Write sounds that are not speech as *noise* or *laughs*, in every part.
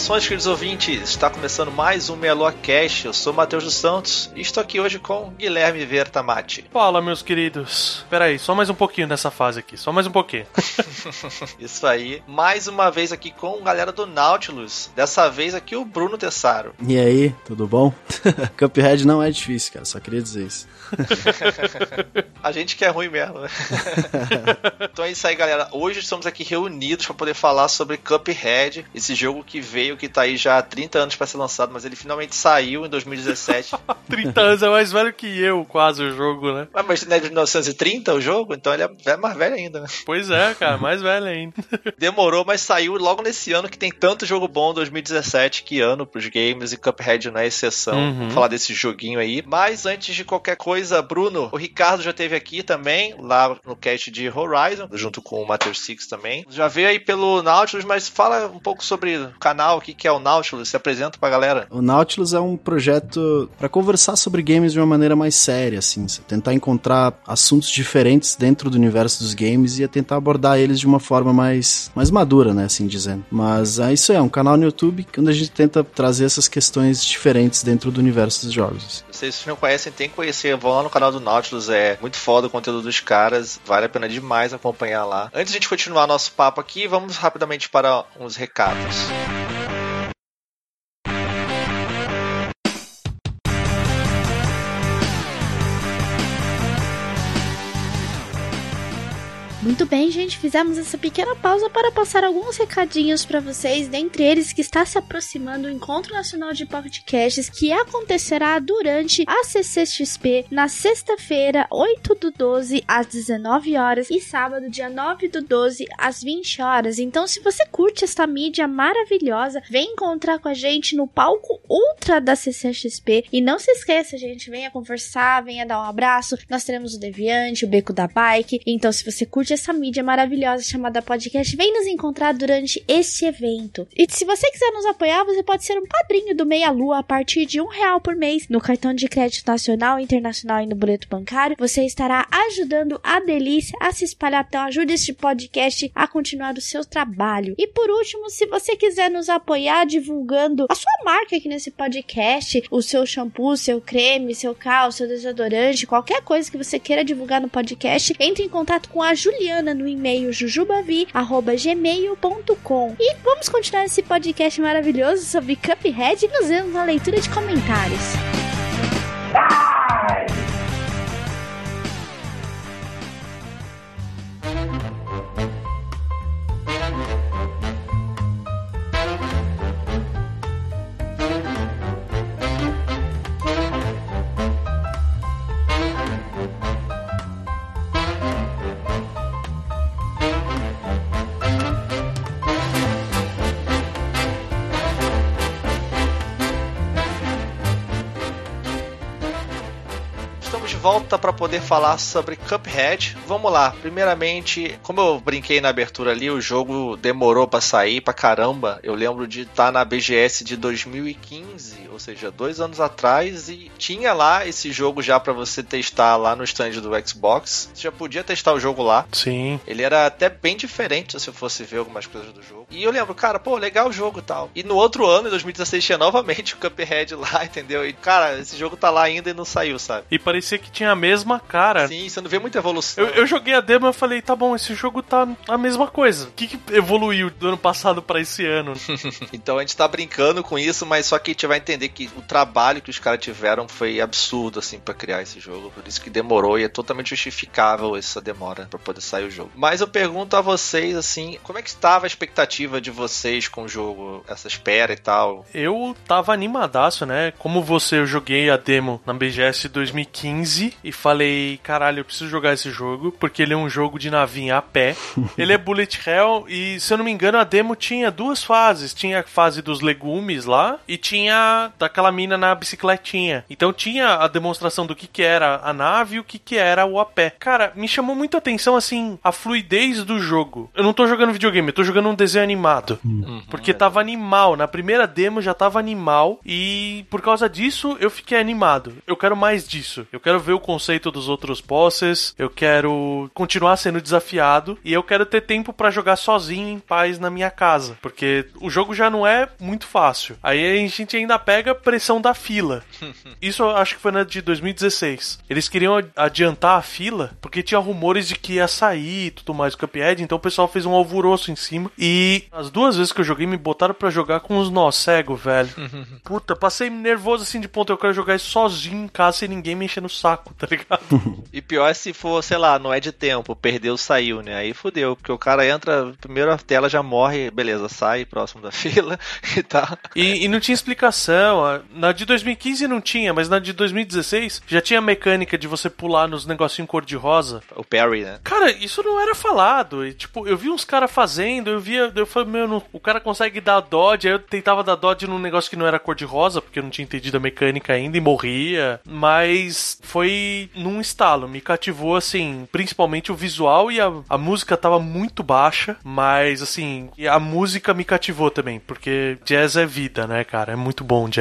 Saudações, queridos ouvintes! Está começando mais um Meia Cast. Eu sou Matheus dos Santos e estou aqui hoje com Guilherme Vertamati. Fala, meus queridos. Pera aí, só mais um pouquinho nessa fase aqui, só mais um pouquinho. *laughs* Isso aí. Mais uma vez aqui com a galera do Nautilus. Dessa vez aqui o Bruno Tessaro. E aí, tudo bom? *laughs* Cuphead não é difícil, cara, só queria dizer isso. *laughs* a gente que é ruim mesmo, né? então é isso aí, galera. Hoje estamos aqui reunidos para poder falar sobre Cuphead, esse jogo que veio, que tá aí já há 30 anos para ser lançado, mas ele finalmente saiu em 2017. 30 *laughs* anos é mais velho que eu, quase, o jogo, né? Mas, mas não é de 1930 o jogo? Então ele é mais velho ainda, né? Pois é, cara, mais velho ainda. *laughs* Demorou, mas saiu logo nesse ano que tem tanto jogo bom 2017, que ano pros games, e Cuphead não é exceção. Uhum. Falar desse joguinho aí. Mas antes de qualquer coisa, Bruno, o Ricardo já teve aqui também, lá no cast de Horizon, junto com o Matheus Six também. Já veio aí pelo Nautilus, mas fala um pouco sobre o canal, o que é o Nautilus, se apresenta pra galera. O Nautilus é um projeto para conversar sobre games de uma maneira mais séria, assim, tentar encontrar assuntos diferentes dentro do universo dos games e tentar abordar eles de uma forma mais, mais madura, né, assim dizendo. Mas é isso aí, é um canal no YouTube onde a gente tenta trazer essas questões diferentes dentro do universo dos jogos. Vocês não conhecem, tem que conhecer, vão lá no canal do Nautilus, é muito foda o conteúdo dos caras, vale a pena demais acompanhar lá. Antes de a gente continuar nosso papo aqui, vamos rapidamente para uns recados. Muito bem, gente, fizemos essa pequena pausa para passar alguns recadinhos para vocês, dentre eles que está se aproximando o Encontro Nacional de Podcasts, que acontecerá durante a CCXP na sexta-feira, 8 do 12 às 19 horas e sábado, dia 9 do 12 às 20 horas. Então, se você curte esta mídia maravilhosa, vem encontrar com a gente no palco Ultra da CCXP e não se esqueça, gente, venha conversar, venha dar um abraço. Nós teremos o Deviante, o Beco da Bike. Então, se você curte essa mídia maravilhosa chamada podcast, vem nos encontrar durante este evento. E se você quiser nos apoiar, você pode ser um padrinho do Meia Lua a partir de um real por mês no cartão de crédito nacional, internacional e no boleto bancário. Você estará ajudando a delícia a se espalhar. Então ajude este podcast a continuar o seu trabalho. E por último, se você quiser nos apoiar divulgando a sua marca aqui nesse podcast, o seu shampoo, seu creme, seu cal, seu desodorante, qualquer coisa que você queira divulgar no podcast, entre em contato com a Juliana Juliana no e-mail jujubavi@gmail.com. E vamos continuar esse podcast maravilhoso sobre Cuphead nos vemos na leitura de comentários. Volta para poder falar sobre Cuphead. Vamos lá. Primeiramente, como eu brinquei na abertura ali, o jogo demorou para sair pra caramba. Eu lembro de estar tá na BGS de 2015, ou seja, dois anos atrás, e tinha lá esse jogo já para você testar lá no stand do Xbox. Você já podia testar o jogo lá. Sim. Ele era até bem diferente se eu fosse ver algumas coisas do jogo. E eu lembro, cara, pô, legal o jogo e tal. E no outro ano, em 2016, tinha novamente o Cuphead lá, *laughs* entendeu? E, cara, esse jogo tá lá ainda e não saiu, sabe? E parecia que tinha a mesma cara. Sim, você não vê muita evolução. Eu, eu joguei a demo e falei, tá bom, esse jogo tá a mesma coisa. O que, que evoluiu do ano passado para esse ano? *laughs* então a gente tá brincando com isso, mas só que a gente vai entender que o trabalho que os caras tiveram foi absurdo, assim, para criar esse jogo. Por isso que demorou e é totalmente justificável essa demora para poder sair o jogo. Mas eu pergunto a vocês, assim, como é que estava a expectativa de vocês com o jogo, essa espera e tal? Eu tava animadaço, né? Como você, eu joguei a demo na BGS 2015 e falei, caralho, eu preciso jogar esse jogo, porque ele é um jogo de navinha a pé. *laughs* ele é bullet hell e, se eu não me engano, a demo tinha duas fases. Tinha a fase dos legumes lá e tinha daquela mina na bicicletinha. Então tinha a demonstração do que que era a nave e o que que era o a pé. Cara, me chamou muito a atenção, assim, a fluidez do jogo. Eu não tô jogando videogame, eu tô jogando um desenho animado. Uhum, porque tava animal. Na primeira demo já tava animal e por causa disso eu fiquei animado. Eu quero mais disso. Eu quero ver o conceito dos outros bosses, eu quero continuar sendo desafiado e eu quero ter tempo para jogar sozinho em paz na minha casa, porque o jogo já não é muito fácil. Aí a gente ainda pega pressão da fila. *laughs* Isso eu acho que foi na de 2016. Eles queriam adiantar a fila porque tinha rumores de que ia sair e tudo mais o Cuphead, então o pessoal fez um alvoroço em cima e as duas vezes que eu joguei me botaram para jogar com os nós cego, velho. *laughs* Puta, passei nervoso assim de ponto, eu quero jogar isso sozinho em casa sem ninguém me encher no saco, tá ligado? *laughs* e pior é se for, sei lá, não é de tempo, perdeu, saiu, né? Aí fudeu, porque o cara entra, primeiro a tela já morre, beleza, sai próximo da fila e tal. E, e não tinha explicação. Na de 2015 não tinha, mas na de 2016 já tinha a mecânica de você pular nos negocinhos cor-de-rosa. O parry, né? Cara, isso não era falado. E, tipo, eu vi uns caras fazendo, eu via, eu falei, meu, não, o cara consegue dar dodge, aí eu tentava dar dodge num negócio que não era cor-de-rosa, porque eu não tinha entendido a mecânica ainda e morria. Mas foi num estalo, me cativou, assim, principalmente o visual e a, a música tava muito baixa, mas, assim, a música me cativou também, porque jazz é vida, né, cara? É muito bom jazz.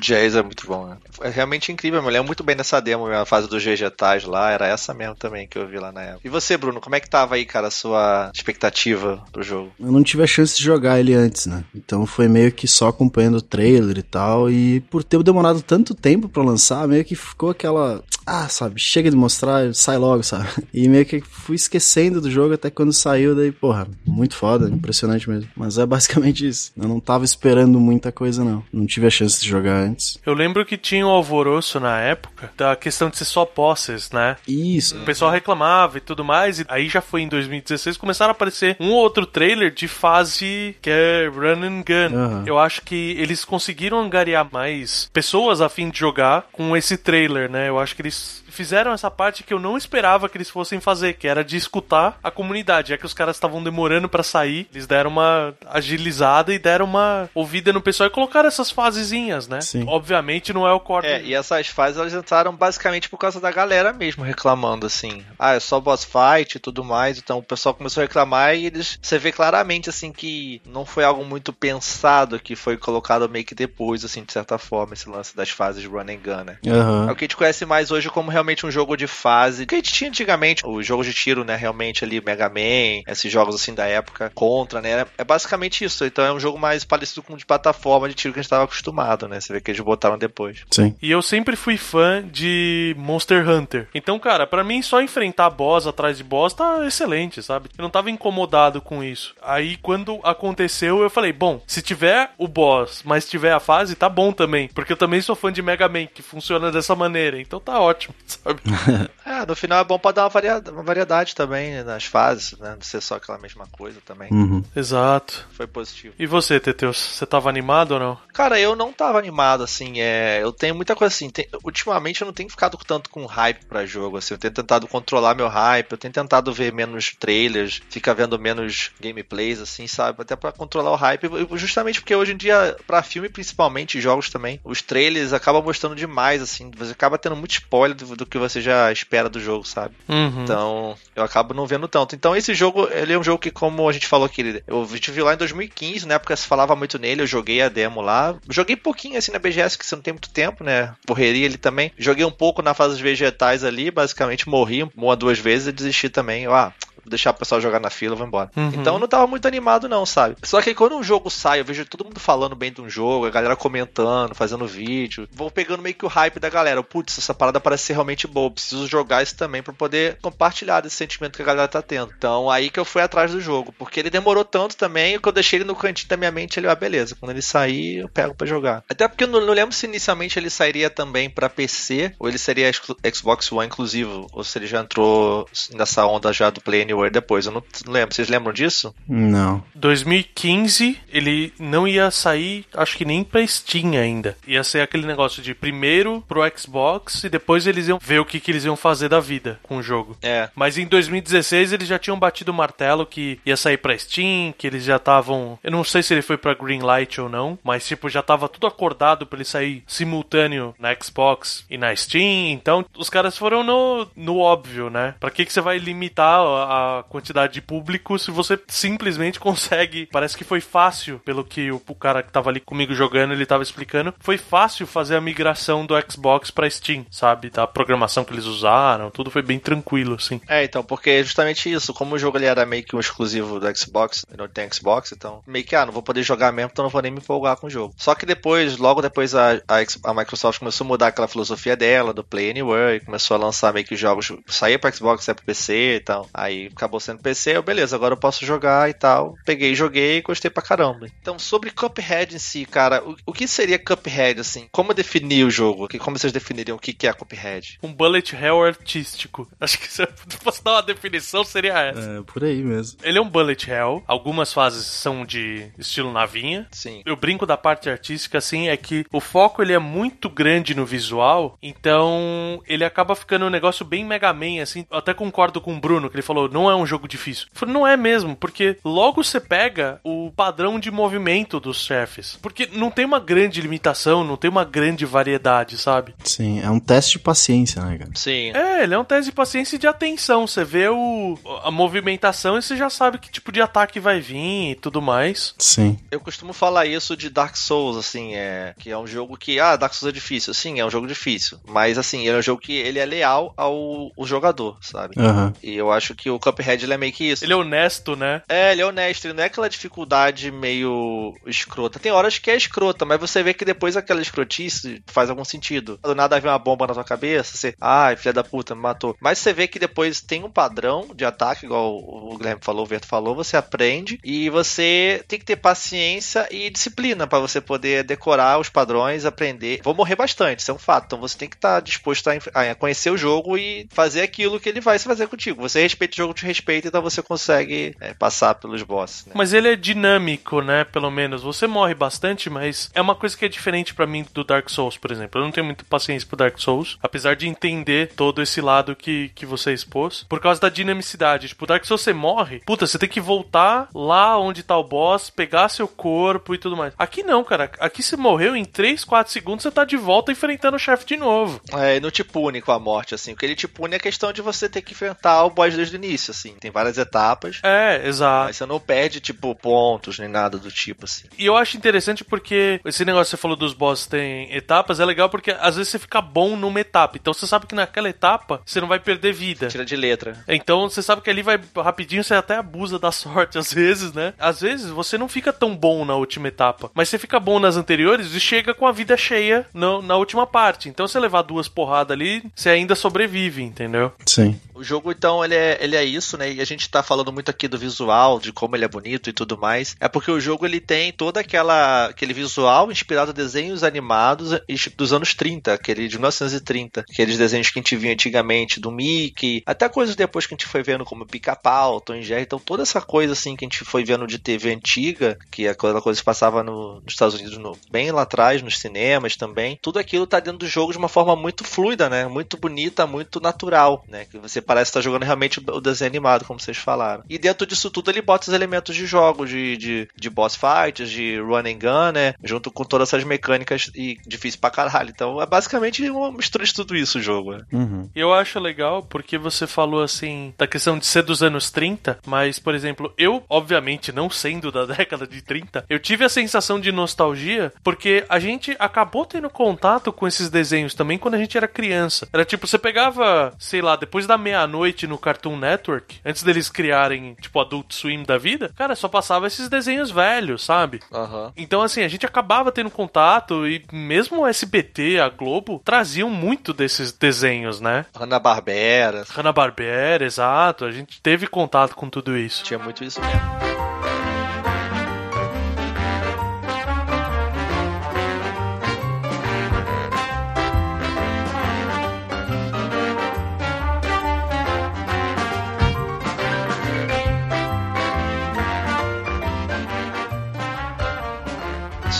Jazz é muito bom, né? É realmente incrível, eu me lembro muito bem dessa demo, a fase dos vegetais lá, era essa mesmo também que eu vi lá na época. E você, Bruno, como é que tava aí, cara, a sua expectativa pro jogo? Eu não tive a chance de jogar ele antes, né? Então foi meio que só acompanhando o trailer e tal, e por ter demorado tanto tempo para lançar, meio que ficou aquela ah, sabe, chega de mostrar, sai logo, sabe? *laughs* E meio que fui esquecendo do jogo até quando saiu, daí, porra, muito foda, impressionante mesmo. Mas é basicamente isso. Eu não tava esperando muita coisa, não. Não tive a chance de jogar antes. Eu lembro que tinha um alvoroço na época da questão de ser só bosses, né? Isso. O pessoal reclamava e tudo mais, e aí já foi em 2016, começaram a aparecer um ou outro trailer de fase que é Run and Gun. Uhum. Eu acho que eles conseguiram angariar mais pessoas a fim de jogar com esse trailer, né? Eu acho que eles fizeram essa parte que eu não esperava que eles fossem fazer, que era de escutar a comunidade. É que os caras estavam demorando para sair, eles deram uma agilizada e deram uma ouvida no pessoal e colocaram essas fasezinhas, né? Sim. Obviamente não é o core. É, e essas fases elas entraram basicamente por causa da galera mesmo reclamando assim. Ah, é só boss fight e tudo mais. Então o pessoal começou a reclamar e eles você vê claramente assim que não foi algo muito pensado que foi colocado meio que depois assim, de certa forma, esse lance das fases run and gun, né? Uhum. É o que a gente conhece mais hoje como realmente um jogo de fase. Que a gente tinha antigamente, os jogos de tiro, né? Realmente ali, Mega Man, esses jogos assim da época, contra, né? É basicamente isso. Então é um jogo mais parecido com de plataforma de tiro que a gente estava acostumado, né? Você vê que eles botaram depois. Sim. E eu sempre fui fã de Monster Hunter. Então, cara, para mim só enfrentar boss atrás de boss tá excelente, sabe? Eu não tava incomodado com isso. Aí quando aconteceu, eu falei, bom, se tiver o boss, mas tiver a fase, tá bom também. Porque eu também sou fã de Mega Man, que funciona dessa maneira. Então tá ótimo, *laughs* sabe? É, no final é bom pra dar uma variedade, uma variedade também né, nas fases, né? Não ser só aquela mesma coisa também. Uhum. Exato. Foi positivo. E você, Teteus? Você tava animado ou não? Cara, eu não tava animado, assim. É, eu tenho muita coisa assim. Tem, ultimamente eu não tenho ficado tanto com hype pra jogo, assim. Eu tenho tentado controlar meu hype, eu tenho tentado ver menos trailers, ficar vendo menos gameplays, assim, sabe? Até pra controlar o hype. Justamente porque hoje em dia, pra filme, principalmente, jogos também, os trailers acabam mostrando demais, assim. Você acaba tendo muito spoiler do, do que você já espera do jogo, sabe? Uhum. Então, eu acabo não vendo tanto. Então, esse jogo, ele é um jogo que, como a gente falou aqui, eu, a gente viu lá em 2015, na época se falava muito nele, eu joguei a demo lá. Joguei pouquinho assim na BGS, que você não tem muito tempo, né? Correria ali também. Joguei um pouco na fase dos vegetais ali, basicamente morri uma duas vezes e desisti também. Eu, ah, deixar o pessoal jogar na fila, vou embora. Uhum. Então eu não tava muito animado, não, sabe? Só que quando um jogo sai, eu vejo todo mundo falando bem de um jogo, a galera comentando, fazendo vídeo, vou pegando meio que o hype da galera. Putz, essa parada parece ser realmente boa, preciso jogar isso também para poder compartilhar desse sentimento que a galera tá tendo. Então aí que eu fui atrás do jogo, porque ele demorou tanto também, que eu deixei ele no cantinho da minha mente, ele, ah, beleza, quando ele sair, eu pego para jogar. Até porque eu não, não, lembro se inicialmente ele sairia também para PC, ou ele seria Xbox One inclusive, ou se ele já entrou nessa onda já do Play Anywhere depois, eu não, não lembro. Vocês lembram disso? Não. 2015, ele não ia sair, acho que nem pra Steam ainda. Ia ser aquele negócio de primeiro pro Xbox e depois eles iam ver o que, que eles iam fazer da vida com o jogo. É. Mas em 2016 eles já tinham batido o martelo que ia sair pra Steam, que eles já estavam. Eu não sei se ele foi pra Greenlight ou não, mas tipo, já tava tudo acordado pra ele sair simultâneo na Xbox e na Steam. Então os caras foram no, no óbvio, né? Pra que, que você vai limitar a quantidade de público se você simplesmente consegue. Parece que foi fácil, pelo que o, o cara que tava ali comigo jogando, ele tava explicando. Foi fácil fazer a migração do Xbox pra Steam, sabe? Da programação que eles usaram, tudo foi bem tranquilo, assim. É, então, porque justamente isso. Como o jogo ele era meio que um exclusivo do Xbox, não tem Xbox, então meio que, ah, não vou poder jogar mesmo, então não vou nem me empolgar com o jogo. Só que depois, logo depois, a, a, a Microsoft começou a mudar aquela filosofia dela, do Play Anywhere, e começou a lançar meio que jogos, saía pra Xbox, saía pro PC e tal. Aí acabou sendo PC, eu, beleza, agora eu posso jogar e tal. Peguei, joguei e gostei pra caramba. Então, sobre Cuphead em si, cara, o, o que seria Cuphead, assim? Como definir o jogo? Como vocês definiriam o que, que é Cuphead? Um bullet hell artístico. *laughs* Acho que se eu *laughs* fosse dar uma definição, seria essa. É, por aí mesmo. Ele é um bullet hell. Algumas fases são de estilo navinha. Sim. Eu brinco da parte artística, assim, é que o foco ele é muito grande no visual, então ele acaba ficando um negócio bem Mega Man, assim. Eu até concordo com o Bruno, que ele falou, não é um jogo difícil. Eu falei, não é mesmo, porque logo você pega o padrão de movimento dos chefes. Porque não tem uma grande limitação, não tem uma grande variedade, sabe? Sim, é um teste de paciência, né, cara? Sim. É, ele é um teste de paciência e de atenção. Você vê o, a movimentação e você já sabe que tipo de ataque vai vir e tudo mais. Sim. Eu costumo falar isso de Dark Souls, assim, é que é um jogo que, ah, Dark Souls é difícil. Sim, é um jogo difícil. Mas, assim, é um jogo que ele é leal ao, ao jogador, sabe? Uhum. E eu acho que o Cuphead ele é meio que isso. Ele é honesto, né? É, ele é honesto. Ele não é aquela dificuldade meio escrota. Tem horas que é escrota, mas você vê que depois aquela escrotice faz algum sentido. Do nada vem uma bomba na tua cabeça, você, ai, filha da puta, me matou. Mas você vê que depois tem um padrão de ataque, igual o Guilherme falou, o Verto falou, você aprende e você tem que ter paciência e disciplina para você poder decorar os padrões, aprender. Vou morrer bastante, isso é um fato. Então você tem que estar tá disposto a, a, conhecer o jogo e fazer aquilo que ele vai fazer contigo. Você respeita o jogo, te respeita, então você consegue é, passar pelos bosses. Né? Mas ele é dinâmico, né? Pelo menos. Você morre bastante, mas é uma coisa que é diferente para mim do Dark Souls, por exemplo. Eu não tenho muita paciência pro Dark Souls, apesar de entender todo esse lado que, que você expôs, por causa da dinamicidade. Tipo, Dark Souls você morre, puta, você tem que voltar lá onde tá o boss, pegar seu corpo e tudo mais. Aqui não, cara. Aqui você morreu em 3, 4 segundos, você tá de volta enfrentando o chefe de novo. É, e não te pune com a morte, assim. O que ele te pune é a questão de você ter que enfrentar o boss desde o início, assim. Tem várias etapas. É, exato. Mas você não perde, tipo, pontos nem nada do tipo, assim. E eu acho interessante porque esse negócio que você falou dos bosses tem etapas, é legal porque às vezes você fica bom numa etapa. Então você sabe que naquela etapa você não vai perder vida. Tira de letra. Então você sabe que ali vai rapidinho, você até abusa da *laughs* sorte às vezes, né? Às vezes você não fica tão bom na última etapa, mas você fica bom nas anteriores e chega com a vida cheia no, na última parte. Então você levar duas porradas ali, você ainda sobrevive, entendeu? Sim. O jogo, então, ele é, ele é isso, né? E a gente tá falando muito aqui do visual, de como ele é bonito e tudo mais. É porque o jogo, ele tem toda aquela aquele visual inspirado em desenhos animados dos anos 30, aquele de 1930. Aqueles desenhos que a gente via antigamente do Mickey, até coisas depois que a gente foi vendo como Pica-Pau, Tom Jerry. Então, toda essa coisa, assim, que a gente foi vendo de TV antiga, que é aquela coisa que passava no, nos Estados Unidos no, bem lá atrás, nos cinemas também. Tudo aquilo tá dentro do jogo de uma forma muito fluida, né? Muito bonita, muito natural, né? Que você parece estar jogando realmente o desenho animado, como vocês falaram. E dentro disso tudo ele bota os elementos de jogos, de, de, de boss fights, de run and gun, né? Junto com todas essas mecânicas e difícil pra caralho. Então é basicamente uma mistura de tudo isso o jogo. Né? Uhum. Eu acho legal porque você falou assim da questão de ser dos anos 30, mas, por exemplo, eu, obviamente, não sendo da *laughs* década de 30, eu tive a sensação de nostalgia porque a gente acabou tendo contato com esses desenhos também quando a gente era criança. Era tipo, você pegava, sei lá, depois da meia-noite no Cartoon Network Network, antes deles criarem, tipo, Adult Swim da vida, cara, só passava esses desenhos velhos, sabe? Uhum. Então, assim, a gente acabava tendo contato e mesmo o SBT, a Globo, traziam muito desses desenhos, né? Hanna-Barbera. Hanna-Barbera, exato. A gente teve contato com tudo isso. Tinha muito isso mesmo.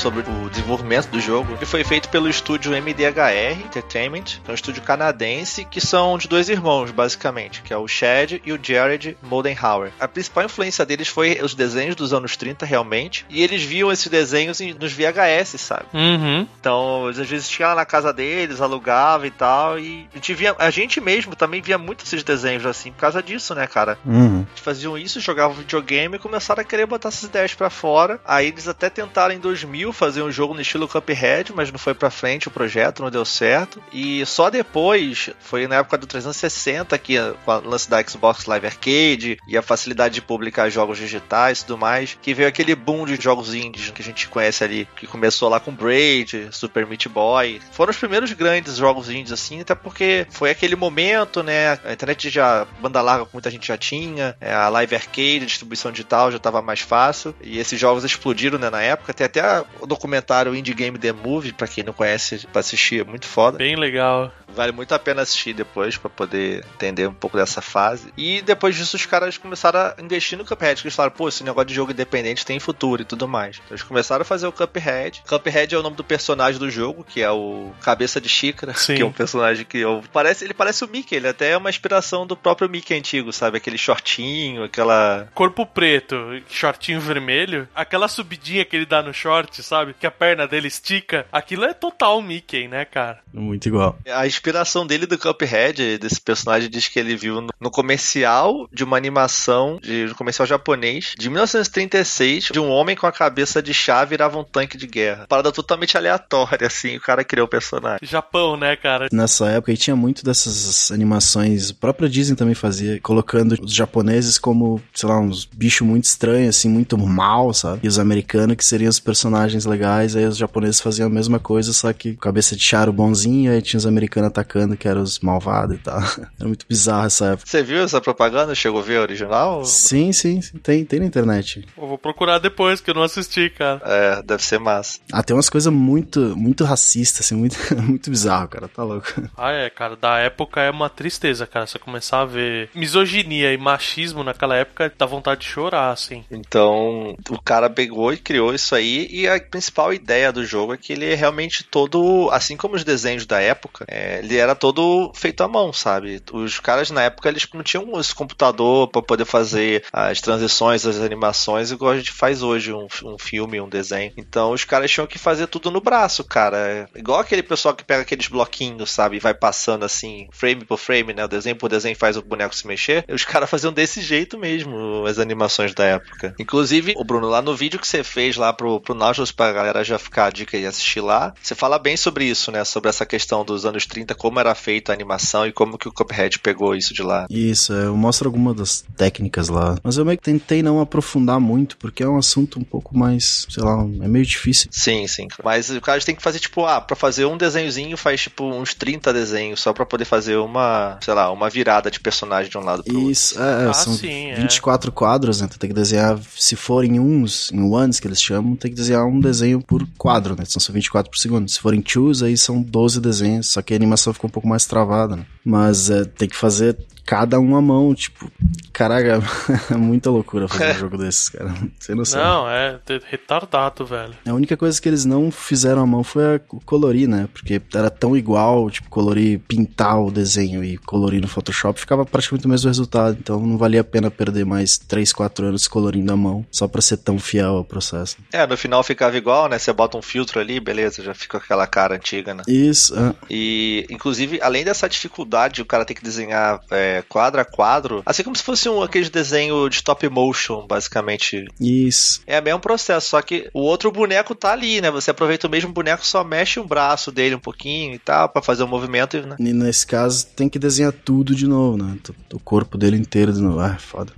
Sobre o desenvolvimento do jogo, que foi feito pelo estúdio MDHR Entertainment, que é um estúdio canadense, que são de dois irmãos, basicamente, que é o Chad e o Jared Moldenhauer. A principal influência deles foi os desenhos dos anos 30, realmente, e eles viam esses desenhos nos VHS, sabe? Uhum. Então, às vezes tinha lá na casa deles, alugava e tal, e a gente, via, a gente mesmo também via muito esses desenhos assim, por causa disso, né, cara? Uhum. Eles faziam isso, jogavam videogame e começaram a querer botar essas ideias para fora. Aí eles até tentaram em 2000 fazer um jogo no estilo Cuphead, mas não foi para frente o projeto, não deu certo. E só depois, foi na época do 360 que com o lance da Xbox Live Arcade e a facilidade de publicar jogos digitais e tudo mais, que veio aquele boom de jogos indies que a gente conhece ali, que começou lá com Braid, Super Meat Boy. Foram os primeiros grandes jogos indies assim, até porque foi aquele momento, né? A internet já banda larga muita gente já tinha, é, a Live Arcade, a distribuição digital já estava mais fácil e esses jogos explodiram, né, na época. Tem até o documentário Indie Game The Movie, pra quem não conhece, pra assistir, é muito foda. Bem legal. Vale muito a pena assistir depois para poder entender um pouco dessa fase. E depois disso os caras começaram a investir no Cuphead, que eles falaram, pô, esse negócio de jogo independente tem futuro e tudo mais. Então eles começaram a fazer o Cuphead. Cuphead é o nome do personagem do jogo, que é o Cabeça de Xícara, Sim. *laughs* que é um personagem que eu... parece, ele parece o Mickey, ele até é uma inspiração do próprio Mickey antigo, sabe? Aquele shortinho, aquela Corpo preto, shortinho vermelho, aquela subidinha que ele dá no short, sabe? Que a perna dele estica. Aquilo é total Mickey, né, cara? Muito igual. A inspiração dele do Cuphead, desse personagem, diz que ele viu no, comercial de uma animação, de um comercial japonês, de 1936, de um homem com a cabeça de chá virava um tanque de guerra. Parada totalmente aleatória, assim, o cara criou o personagem. Japão, né, cara? Nessa época, e tinha muito dessas animações, a própria Disney também fazia, colocando os japoneses como, sei lá, uns bichos muito estranhos, assim, muito mal, sabe? E os americanos que seriam os personagens legais, aí os japoneses faziam a mesma coisa, só que cabeça de chá era o bonzinho, aí tinha os americanos atacando, que eram os malvados e tal. *laughs* Era muito bizarro essa época. Você viu essa propaganda? Chegou a ver a original? Sim, sim, sim, tem, tem na internet. Eu vou procurar depois, que eu não assisti, cara. É, deve ser massa. Ah, tem umas coisas muito, muito racistas, assim, muito, *laughs* muito bizarro, cara, tá louco. Ah, é, cara, da época é uma tristeza, cara. Você começar a ver misoginia e machismo naquela época, dá vontade de chorar, assim. Então, o cara pegou e criou isso aí, e a principal ideia do jogo é que ele é realmente todo, assim como os desenhos da época, é, ele era todo feito à mão, sabe? Os caras na época eles não tinham esse computador para poder fazer as transições, as animações, igual a gente faz hoje, um, um filme, um desenho. Então, os caras tinham que fazer tudo no braço, cara. Igual aquele pessoal que pega aqueles bloquinhos, sabe? E vai passando assim, frame por frame, né? O desenho por desenho faz o boneco se mexer. Os caras *laughs* faziam desse jeito mesmo, as animações da época. Inclusive, o Bruno, lá no vídeo que você fez lá pro, pro Nautilus, pra galera já ficar a dica e assistir lá, você fala bem sobre isso, né? Sobre essa questão dos anos 30, como era feita a animação e como que o Cuphead pegou isso de lá. Isso, é, eu mostro algumas das técnicas lá. Mas eu meio que tentei não aprofundar muito, porque é um assunto um pouco mais, sei lá, é meio difícil. Sim, sim. Mas o cara tem que fazer, tipo, ah, pra fazer um desenhozinho faz, tipo, uns 30 desenhos só pra poder fazer uma, sei lá, uma virada de personagem de um lado pro outro. Isso, é, Ah, são sim, é. 24 quadros, né? Tu tem que desenhar, se for em uns, em ones que eles chamam, tem que desenhar um desenho por quadro, né? São só 24 por segundo. Se for em twos, aí são 12 desenhos, só que a animação ficou um pouco mais travada, né? Mas é, tem que fazer cada um à mão, tipo, caraca, *laughs* é muita loucura fazer um *laughs* jogo desses, cara. Sem noção. Não, é retardado, velho. A única coisa que eles não fizeram à mão foi a colorir, né? Porque era tão igual, tipo, colorir, pintar o desenho e colorir no Photoshop, ficava praticamente o mesmo resultado. Então não valia a pena perder mais 3, 4 anos colorindo à mão, só pra ser tão fiel ao processo. É, no final ficava igual, né? Você bota um filtro ali, beleza, já fica com aquela cara antiga, né? Isso, é. E inclusive, além dessa dificuldade, o cara tem que desenhar é, quadro a quadro, assim como se fosse um aquele desenho de stop motion, basicamente. Isso. É o mesmo processo, só que o outro boneco tá ali, né? Você aproveita o mesmo boneco, só mexe o braço dele um pouquinho e tal, para fazer o movimento. Né? E nesse caso, tem que desenhar tudo de novo, né? O corpo dele inteiro de novo. Ah, foda.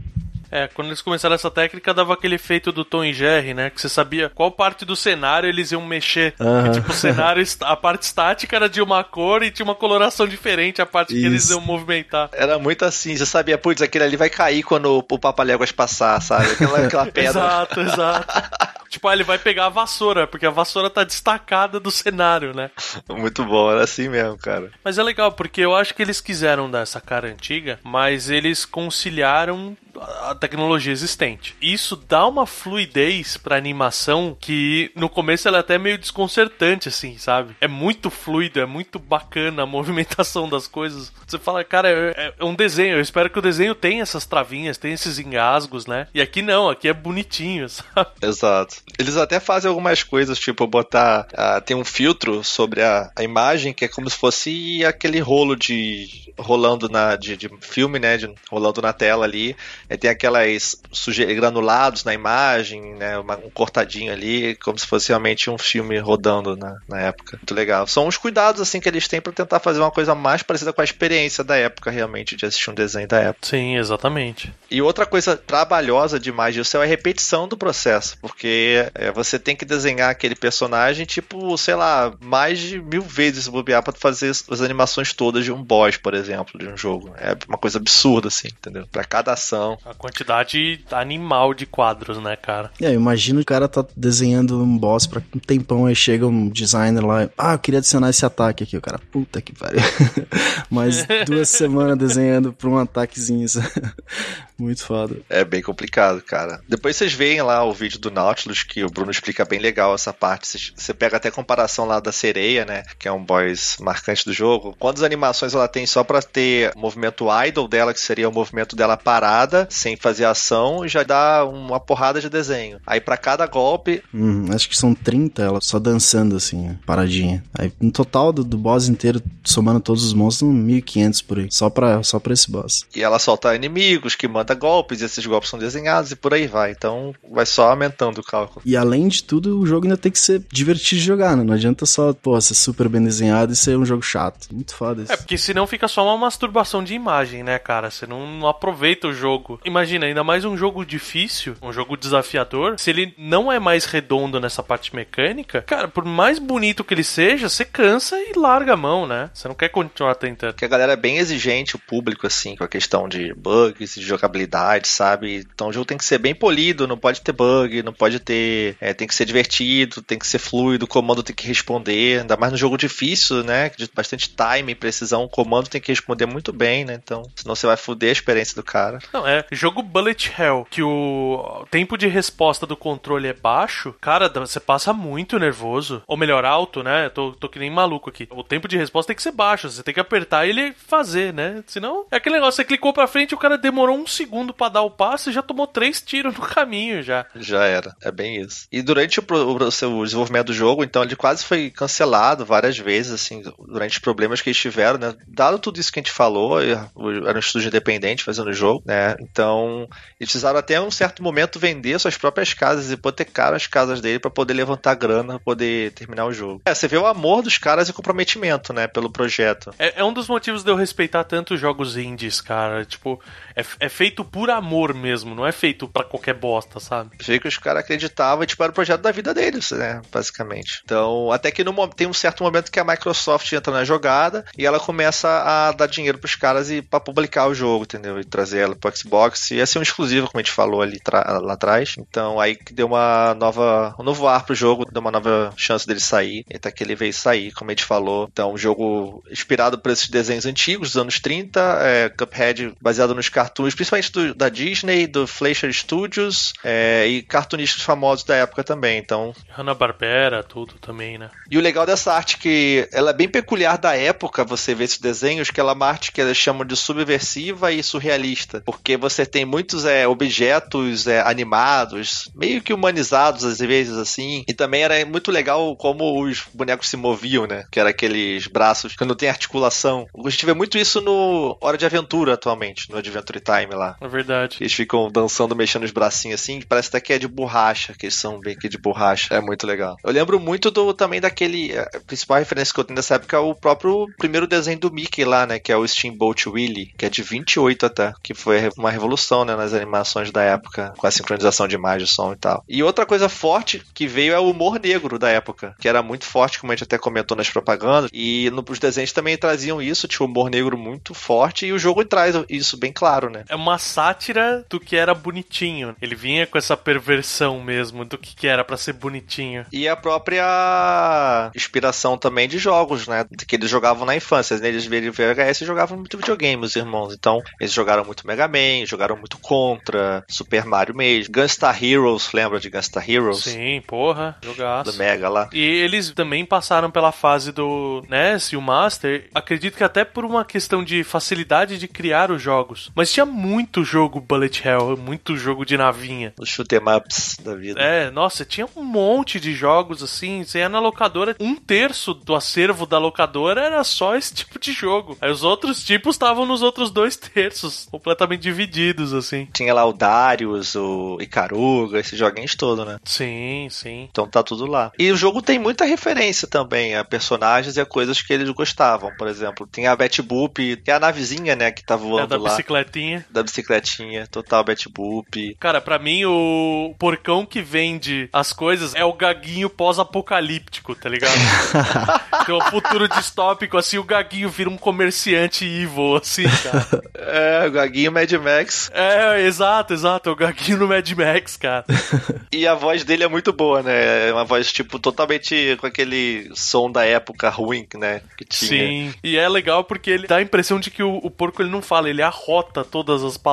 É, quando eles começaram essa técnica, dava aquele efeito do Tom e Jerry, né? Que você sabia qual parte do cenário eles iam mexer. Uhum. E, tipo, o cenário, a parte estática era de uma cor e tinha uma coloração diferente a parte Isso. que eles iam movimentar. Era muito assim, você sabia, putz, aquele ali vai cair quando o Papaléguas passar, sabe? Aquela, aquela *laughs* pedra. exato, exato. *laughs* tipo, ah, ele vai pegar a vassoura, porque a vassoura tá destacada do cenário, né? Muito bom, era assim mesmo, cara. Mas é legal, porque eu acho que eles quiseram dar essa cara antiga, mas eles conciliaram a tecnologia existente. Isso dá uma fluidez pra animação que no começo ela é até meio desconcertante, assim, sabe? É muito fluido, é muito bacana a *laughs* movimentação das coisas. Você fala, cara, é, é um desenho. Eu espero que o desenho tenha essas travinhas, tenha esses engasgos, né? E aqui não, aqui é bonitinho, *laughs* sabe? Exato. Eles até fazem algumas coisas, tipo botar. Uh, tem um filtro sobre a, a imagem que é como se fosse aquele rolo de. rolando na, de, de filme, né? De, rolando na tela ali. É, tem aquelas granulados na imagem, né? Uma, um cortadinho ali, como se fosse realmente um filme rodando na, na época. Muito legal. São os cuidados assim que eles têm para tentar fazer uma coisa mais parecida com a experiência da época, realmente, de assistir um desenho da época. Sim, exatamente. E outra coisa trabalhosa demais disso é a repetição do processo, porque é, você tem que desenhar aquele personagem, tipo, sei lá, mais de mil vezes bobear para fazer as animações todas de um boss, por exemplo, de um jogo. É uma coisa absurda, assim, entendeu? Para cada ação. A quantidade animal de quadros, né, cara? É, imagina o cara tá desenhando um boss pra um tempão, aí chega um designer lá, ah, eu queria adicionar esse ataque aqui. O cara, puta que pariu. *laughs* Mais duas semanas desenhando pra um ataquezinho. Muito foda. É bem complicado, cara. Depois vocês veem lá o vídeo do Nautilus, que o Bruno explica bem legal essa parte. Você pega até a comparação lá da sereia, né? Que é um boss marcante do jogo. Quantas animações ela tem só pra ter o movimento idle dela, que seria o movimento dela parada, sem fazer ação, já dá uma porrada de desenho. Aí para cada golpe. Hum, acho que são 30 ela só dançando assim, paradinha. Aí no total do, do boss inteiro, somando todos os monstros, 1500 por aí. Só pra, só pra esse boss. E ela solta inimigos que manda golpes, e esses golpes são desenhados e por aí vai. Então vai só aumentando o cálculo. E além de tudo, o jogo ainda tem que ser divertido de jogar, né? Não adianta só, pô, ser super bem desenhado e ser um jogo chato. Muito foda isso. É, porque senão fica só uma masturbação de imagem, né, cara? Você não, não aproveita o jogo. Imagina, ainda mais um jogo difícil, um jogo desafiador, se ele não é mais redondo nessa parte mecânica, cara, por mais bonito que ele seja, você cansa e larga a mão, né? Você não quer continuar tentando. Porque a galera é bem exigente, o público, assim, com a questão de bugs, de jogabilidade, sabe? Então o jogo tem que ser bem polido, não pode ter bug, não pode ter. É, tem que ser divertido, tem que ser fluido, o comando tem que responder, ainda mais no jogo difícil, né? De bastante time e precisão, o comando tem que responder muito bem, né? Então, senão você vai foder a experiência do cara. Não, é. Jogo Bullet Hell, que o tempo de resposta do controle é baixo, cara, você passa muito nervoso. Ou melhor, alto, né? Tô, tô que nem maluco aqui. O tempo de resposta tem que ser baixo, você tem que apertar e ele fazer, né? Senão, é aquele negócio, você clicou pra frente, o cara demorou um segundo para dar o passo e já tomou três tiros no caminho já. Já era, é bem isso. E durante o, o, o desenvolvimento do jogo, então, ele quase foi cancelado várias vezes, assim, durante os problemas que eles tiveram, né? Dado tudo isso que a gente falou, era um estúdio independente fazendo o jogo, né? Então, eles precisaram até um certo momento vender suas próprias casas, hipotecar as casas dele para poder levantar grana, poder terminar o jogo. É, você vê o amor dos caras e o comprometimento, né, pelo projeto. É, é um dos motivos de eu respeitar tanto os jogos indies, cara. Tipo, é, é feito por amor mesmo, não é feito para qualquer bosta, sabe? Vê que os caras acreditavam tipo, era o projeto da vida deles, né, basicamente. Então, até que no, tem um certo momento que a Microsoft entra na jogada e ela começa a dar dinheiro pros caras e para publicar o jogo, entendeu? E trazer ela pro Xbox. E ia ser um exclusivo, como a gente falou ali lá atrás. Então, aí deu uma nova, um novo ar pro jogo, deu uma nova chance dele sair. Até que ele veio sair, como a gente falou. Então, um jogo inspirado por esses desenhos antigos, dos anos 30, é, Cuphead baseado nos cartoons, principalmente do, da Disney, do Fleischer Studios é, e cartunistas famosos da época também, então... Hanna-Barbera, tudo também, né? E o legal dessa arte que ela é bem peculiar da época, você vê esses desenhos, que ela é uma arte que eles chamam de subversiva e surrealista, porque você tem muitos é, objetos é, animados, meio que humanizados às vezes, assim, e também era muito legal como os bonecos se moviam, né? Que era aqueles braços que não tem articulação. A gente vê muito isso no Hora de Aventura atualmente, no Adventure Time lá. É verdade. Eles ficam dançando, mexendo os bracinhos assim, parece até que é de borracha, que eles são bem que de borracha. É muito legal. Eu lembro muito do também daquele. A principal referência que eu tenho dessa época é o próprio primeiro desenho do Mickey lá, né? Que é o Steamboat Willie, que é de 28 até. Que foi uma revolução, né? Nas animações da época, com a sincronização de imagem, som e tal. E outra coisa forte que veio é o humor negro da época, que era muito forte, como a gente até comentou nas propagandas. E nos desenhos também traziam isso, tinha um humor negro muito forte. E o jogo traz isso bem claro, né? É uma sátira do que era bonitinho. Ele vinha com essa perversão mesmo do que era para ser bonitinho. E a própria inspiração também de jogos, né? Que eles jogavam na infância. Né? Eles viram VHS e jogavam muito videogame, os irmãos. Então, eles jogaram muito Mega Man, jogaram muito Contra, Super Mario mesmo. Gunstar Heroes, lembra de Gunstar Heroes? Sim, porra, jogaço. Do Mega lá. E eles também passaram pela fase do NES e o Master. Acredito que até por uma questão de facilidade de criar os jogos. Mas tinha muito jogo Bullet Hell, muito jogo de navinha. Os shoot ups da vida. É, nossa, tinha um monte de jogos assim. Você ia na locadora, um terço do acervo da locadora era só esse tipo de jogo. Aí os outros tipos estavam nos outros dois terços, completamente divididos, assim. Tinha lá o Darius, o Icaruga, esses joguinhos todos, né? Sim, sim. Então tá tudo lá. E o jogo tem muita referência também a personagens e a coisas que eles gostavam. Por exemplo, tem a Betty Boop, tem a navezinha, né, que tá voando é da lá. bicicletinha. Da bicicletinha, total Betty Boop. Cara, pra mim o porcão que vende as coisas é o gaguinho pós-apocalíptico, tá ligado? *laughs* Tem um futuro distópico, assim, o gaguinho vira um comerciante evil, assim, cara. *laughs* É, o gaguinho Mad Max. É, exato, exato, o gaguinho no Mad Max, cara. *laughs* e a voz dele é muito boa, né? É uma voz, tipo, totalmente com aquele som da época ruim, né? Que tinha. Sim, e é legal porque ele dá a impressão de que o, o porco ele não fala, ele arrota todas as palavras.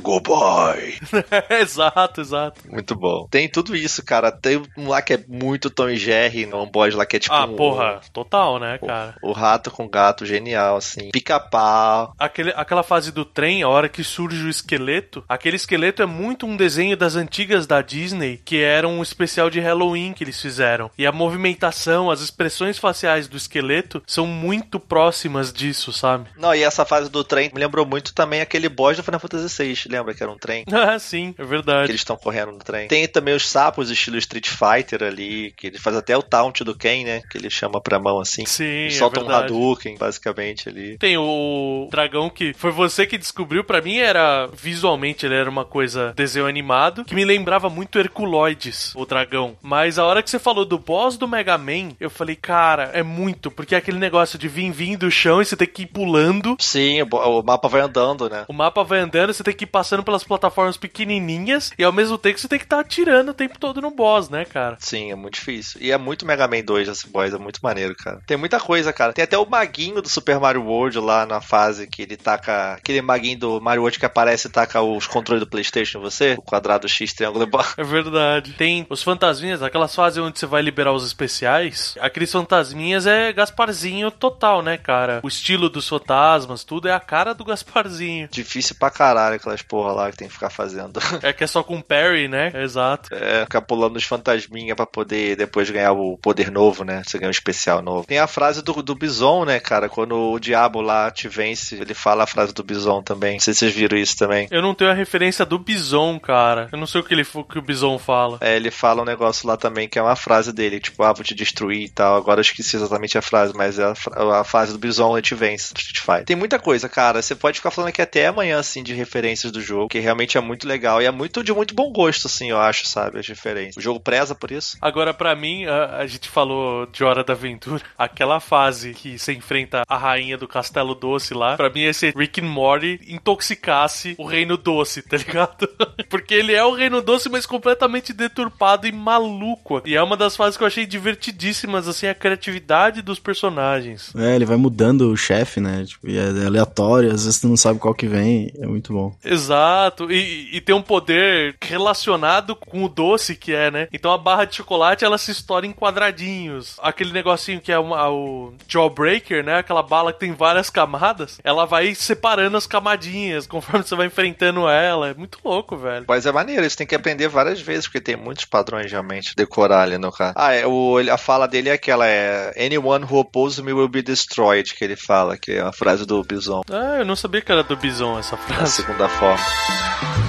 Go boy! *laughs* exato, exato. Muito bom. Tem tudo isso, cara. Tem um lá que é muito Tom e Jerry, um boss lá que é tipo. Ah, um, porra, total, né, cara? O, o rato com gato, genial, assim. Pica-pau. Aquela fase do trem, a hora que surge o esqueleto, aquele esqueleto é muito um desenho das antigas da Disney, que era um especial de Halloween que eles fizeram. E a movimentação, as expressões faciais do esqueleto são muito próximas disso, sabe? Não, e essa fase do trem me lembrou muito também aquele boss do Final Fantasy VI, lembra que era um trem? *laughs* Ah, sim, é verdade. Que eles estão correndo no trem. Tem também os sapos estilo Street Fighter ali, que ele faz até o taunt do Ken, né? Que ele chama pra mão assim. Sim, ele é solta um verdade. Hadouken, basicamente, ali. Tem o dragão que foi você que descobriu, pra mim era visualmente ele era uma coisa desenho animado, que me lembrava muito Herculoides, o dragão. Mas a hora que você falou do boss do Mega Man, eu falei, cara, é muito, porque é aquele negócio de vir vir do chão e você tem que ir pulando. Sim, o, o mapa vai andando, né? O mapa vai andando, você tem que ir passando pelas plataformas pequenininhas e ao mesmo tempo você tem que estar atirando o tempo todo no boss, né, cara? Sim, é muito difícil. E é muito Mega Man 2 esse boss, é muito maneiro, cara. Tem muita coisa, cara. Tem até o maguinho do Super Mario World lá na fase que ele taca. Aquele maguinho do Mario World que aparece e taca os controles do PlayStation em você. O quadrado X, triângulo e barra. É verdade. Tem os fantasminhas, aquelas fases onde você vai liberar os especiais. Aqueles fantasminhas é Gasparzinho total, né, cara? O estilo dos fantasmas, tudo é a cara do Gasparzinho. Difícil pra caralho aquelas porra lá que tem que ficar fazendo. *laughs* É que é só com parry, né? Exato. É, ficar pulando os fantasminha pra poder depois ganhar o poder novo, né? Você ganha um especial novo. Tem a frase do, do Bison, né, cara? Quando o diabo lá te vence, ele fala a frase do Bison também. Não sei se vocês viram isso também. Eu não tenho a referência do Bison, cara. Eu não sei o que, ele, o que o Bison fala. É, ele fala um negócio lá também que é uma frase dele, tipo, ah, vou te destruir e tal. Agora eu esqueci exatamente a frase, mas é a, a frase do Bison ele te vence no Street Fighter. Tem muita coisa, cara. Você pode ficar falando aqui até amanhã, assim, de referências do jogo, que realmente é muito legal e é muito de muito bom gosto, assim, eu acho, sabe? As referências. O jogo preza por isso. Agora, pra mim, a, a gente falou de Hora da Aventura. *laughs* Aquela fase que você enfrenta a rainha do Castelo Doce lá. Pra mim, esse Rick and Morty intoxicasse o Reino Doce, tá ligado? *laughs* Porque ele é o Reino Doce, mas completamente deturpado e maluco. E é uma das fases que eu achei divertidíssimas, assim, a criatividade dos personagens. É, ele vai mudando o chefe, né? Tipo, e é aleatório, às vezes tu não sabe qual que vem. É muito bom. Exato, e, e tem um poder relacionado com o doce que é, né? Então a barra de chocolate ela se estoura em quadradinhos. Aquele negocinho que é uma, o Jawbreaker, né? Aquela bala que tem várias camadas, ela vai separando as camadinhas conforme *laughs* você vai enfrentando ela. É muito louco, velho. Mas é maneiro, isso tem que aprender várias vezes, porque tem muitos padrões realmente decorar ali no cara. Ah, é, o, a fala dele é aquela, é Anyone who opposes me will be destroyed, que ele fala, que é a frase do Bison. Ah, eu não sabia que era do Bison essa frase. Segunda forma.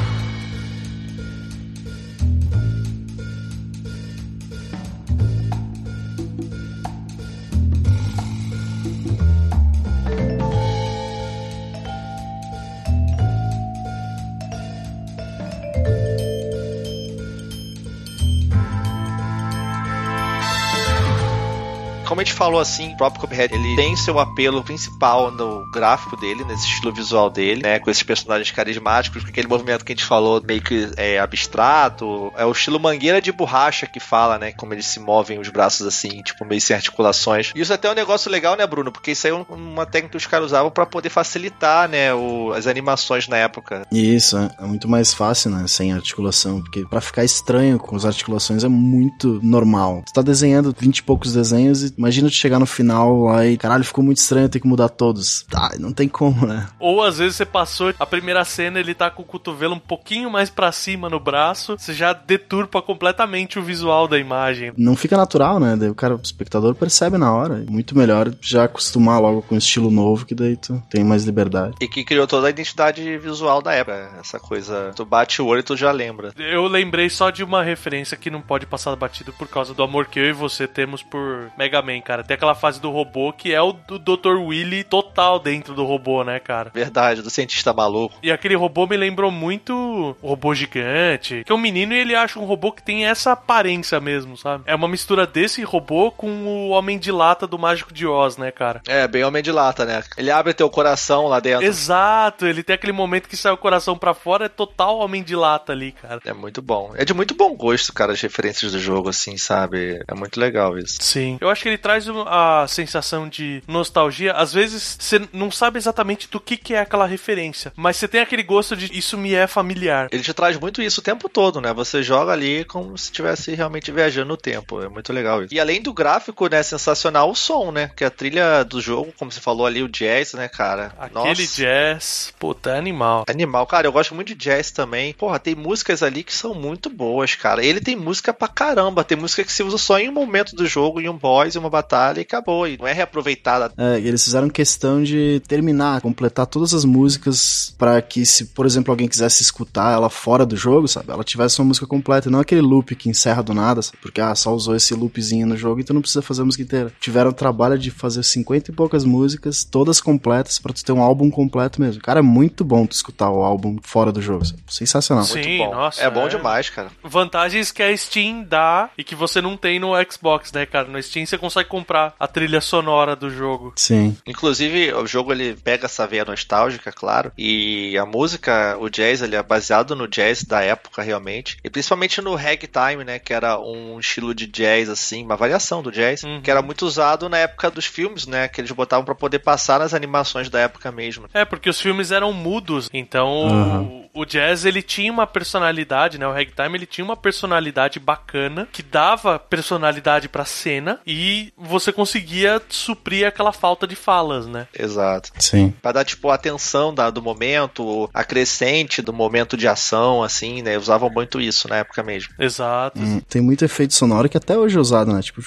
Falou assim, o próprio Cuphead, ele tem seu apelo principal no gráfico dele, nesse estilo visual dele, né? Com esses personagens carismáticos, com aquele movimento que a gente falou meio que é abstrato. É o estilo mangueira de borracha que fala, né? Como eles se movem os braços assim, tipo, meio sem articulações. E isso é até é um negócio legal, né, Bruno? Porque isso aí é uma técnica que os caras usavam para poder facilitar, né, o, as animações na época. Isso, é, é muito mais fácil, né, sem articulação. Porque para ficar estranho com as articulações é muito normal. Tu tá desenhando 20 e poucos desenhos e Imagina de chegar no final lá e, caralho, ficou muito estranho ter que mudar todos. Tá, não tem como, né? Ou às vezes você passou a primeira cena, ele tá com o cotovelo um pouquinho mais para cima no braço, você já deturpa completamente o visual da imagem. Não fica natural, né? Daí o cara, o espectador percebe na hora. Muito melhor já acostumar logo com um estilo novo, que daí tu tem mais liberdade. E que criou toda a identidade visual da época. Essa coisa, tu bate o olho e tu já lembra. Eu lembrei só de uma referência que não pode passar batido por causa do amor que eu e você temos por Mega Man cara. Tem aquela fase do robô que é o do Dr. Willy total dentro do robô, né, cara? Verdade, do cientista maluco. E aquele robô me lembrou muito o robô gigante, que é um menino e ele acha um robô que tem essa aparência mesmo, sabe? É uma mistura desse robô com o Homem de Lata do Mágico de Oz, né, cara? É, bem Homem de Lata, né? Ele abre teu coração lá dentro. Exato, ele tem aquele momento que sai o coração para fora, é total Homem de Lata ali, cara. É muito bom. É de muito bom gosto, cara, as referências do jogo, assim, sabe? É muito legal isso. Sim. Eu acho que ele traz a sensação de nostalgia. Às vezes você não sabe exatamente do que, que é aquela referência, mas você tem aquele gosto de isso me é familiar. Ele te traz muito isso o tempo todo, né? Você joga ali como se estivesse realmente viajando no tempo. É muito legal isso. E além do gráfico, né? Sensacional o som, né? Que a trilha do jogo, como você falou ali, o jazz, né, cara? Aquele Nossa. jazz, puta, é animal. Animal, cara, eu gosto muito de jazz também. Porra, tem músicas ali que são muito boas, cara. Ele tem música pra caramba. Tem música que se usa só em um momento do jogo, em um boss, em uma batalha e acabou. E não é reaproveitada. É, eles fizeram questão de terminar, completar todas as músicas para que, se, por exemplo, alguém quisesse escutar ela fora do jogo, sabe? Ela tivesse uma música completa, não aquele loop que encerra do nada, sabe? Porque, ah, só usou esse loopzinho no jogo, então não precisa fazer a música inteira. Tiveram o trabalho de fazer 50 e poucas músicas, todas completas, para tu ter um álbum completo mesmo. Cara, é muito bom tu escutar o álbum fora do jogo, sabe? Sensacional. Sim, muito bom. Nossa, é bom é... demais, cara. Vantagens que a Steam dá e que você não tem no Xbox, né, cara? No Steam você consegue comprar a trilha sonora do jogo. Sim. Inclusive, o jogo ele pega essa veia nostálgica, claro, e a música, o jazz, ele é baseado no jazz da época realmente, e principalmente no ragtime, né, que era um estilo de jazz assim, uma variação do jazz, uhum. que era muito usado na época dos filmes, né, que eles botavam para poder passar nas animações da época mesmo. É, porque os filmes eram mudos, então uhum. O, jazz ele tinha uma personalidade, né, o ragtime ele tinha uma personalidade bacana que dava personalidade para cena e você conseguia suprir aquela falta de falas, né? Exato. Sim. Pra dar, tipo, a atenção da, do momento, a crescente do momento de ação, assim, né? Usavam muito isso na época mesmo. Exato. Hum, tem muito efeito sonoro que até hoje é usado, né? Tipo,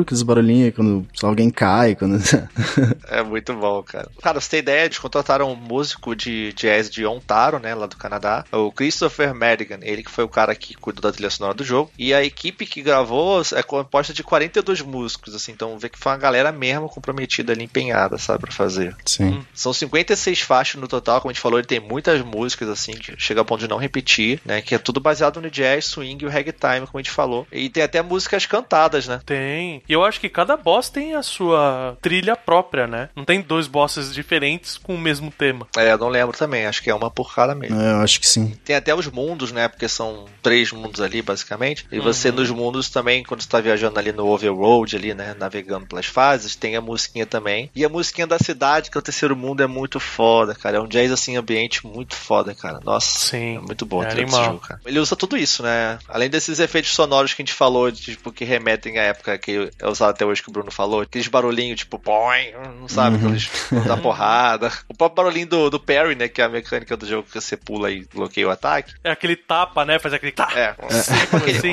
aqueles barulhinhos quando alguém cai, quando... *laughs* é muito bom, cara. Cara, você tem ideia, eles contrataram um músico de jazz de Ontario, né? Lá do Canadá, o Christopher Madigan. Ele que foi o cara que cuidou da trilha sonora do jogo. E a equipe que gravou é composta de 42 músicos, assim. Então vê que foi uma galera mesmo comprometida ali, empenhada, sabe, pra fazer. Sim. Hum. São 56 faixas no total, como a gente falou, ele tem muitas músicas, assim, que chega a ponto de não repetir, né? Que é tudo baseado no jazz, swing e o ragtime, como a gente falou. E tem até músicas cantadas, né? Tem. E eu acho que cada boss tem a sua trilha própria, né? Não tem dois bosses diferentes com o mesmo tema. É, eu não lembro também, acho que é uma por cada mesmo. É, É, eu acho que sim. Tem até os mundos, né? Porque são três mundos ali, basicamente. E você, uhum. nos mundos também, quando você tá viajando ali no overworld, ali, né? Navegando pelas fases, tem a musiquinha também. E a musiquinha da cidade, que é o terceiro mundo, é muito foda, cara. É um jazz, assim, ambiente muito foda, cara. Nossa, sim. é muito bom é esse jogo, cara. Ele usa tudo isso, né? Além desses efeitos sonoros que a gente falou, tipo, que remetem à época que é usado até hoje que o Bruno falou, aqueles barulhinhos, tipo, boing, não sabe, uhum. aqueles da *laughs* porrada. O próprio barulhinho do, do Perry, né? Que é a mecânica do jogo que você pula e bloqueia o ataque. É aquele tapa, né? Faz aquele tapa. É, é. Tipo aquele.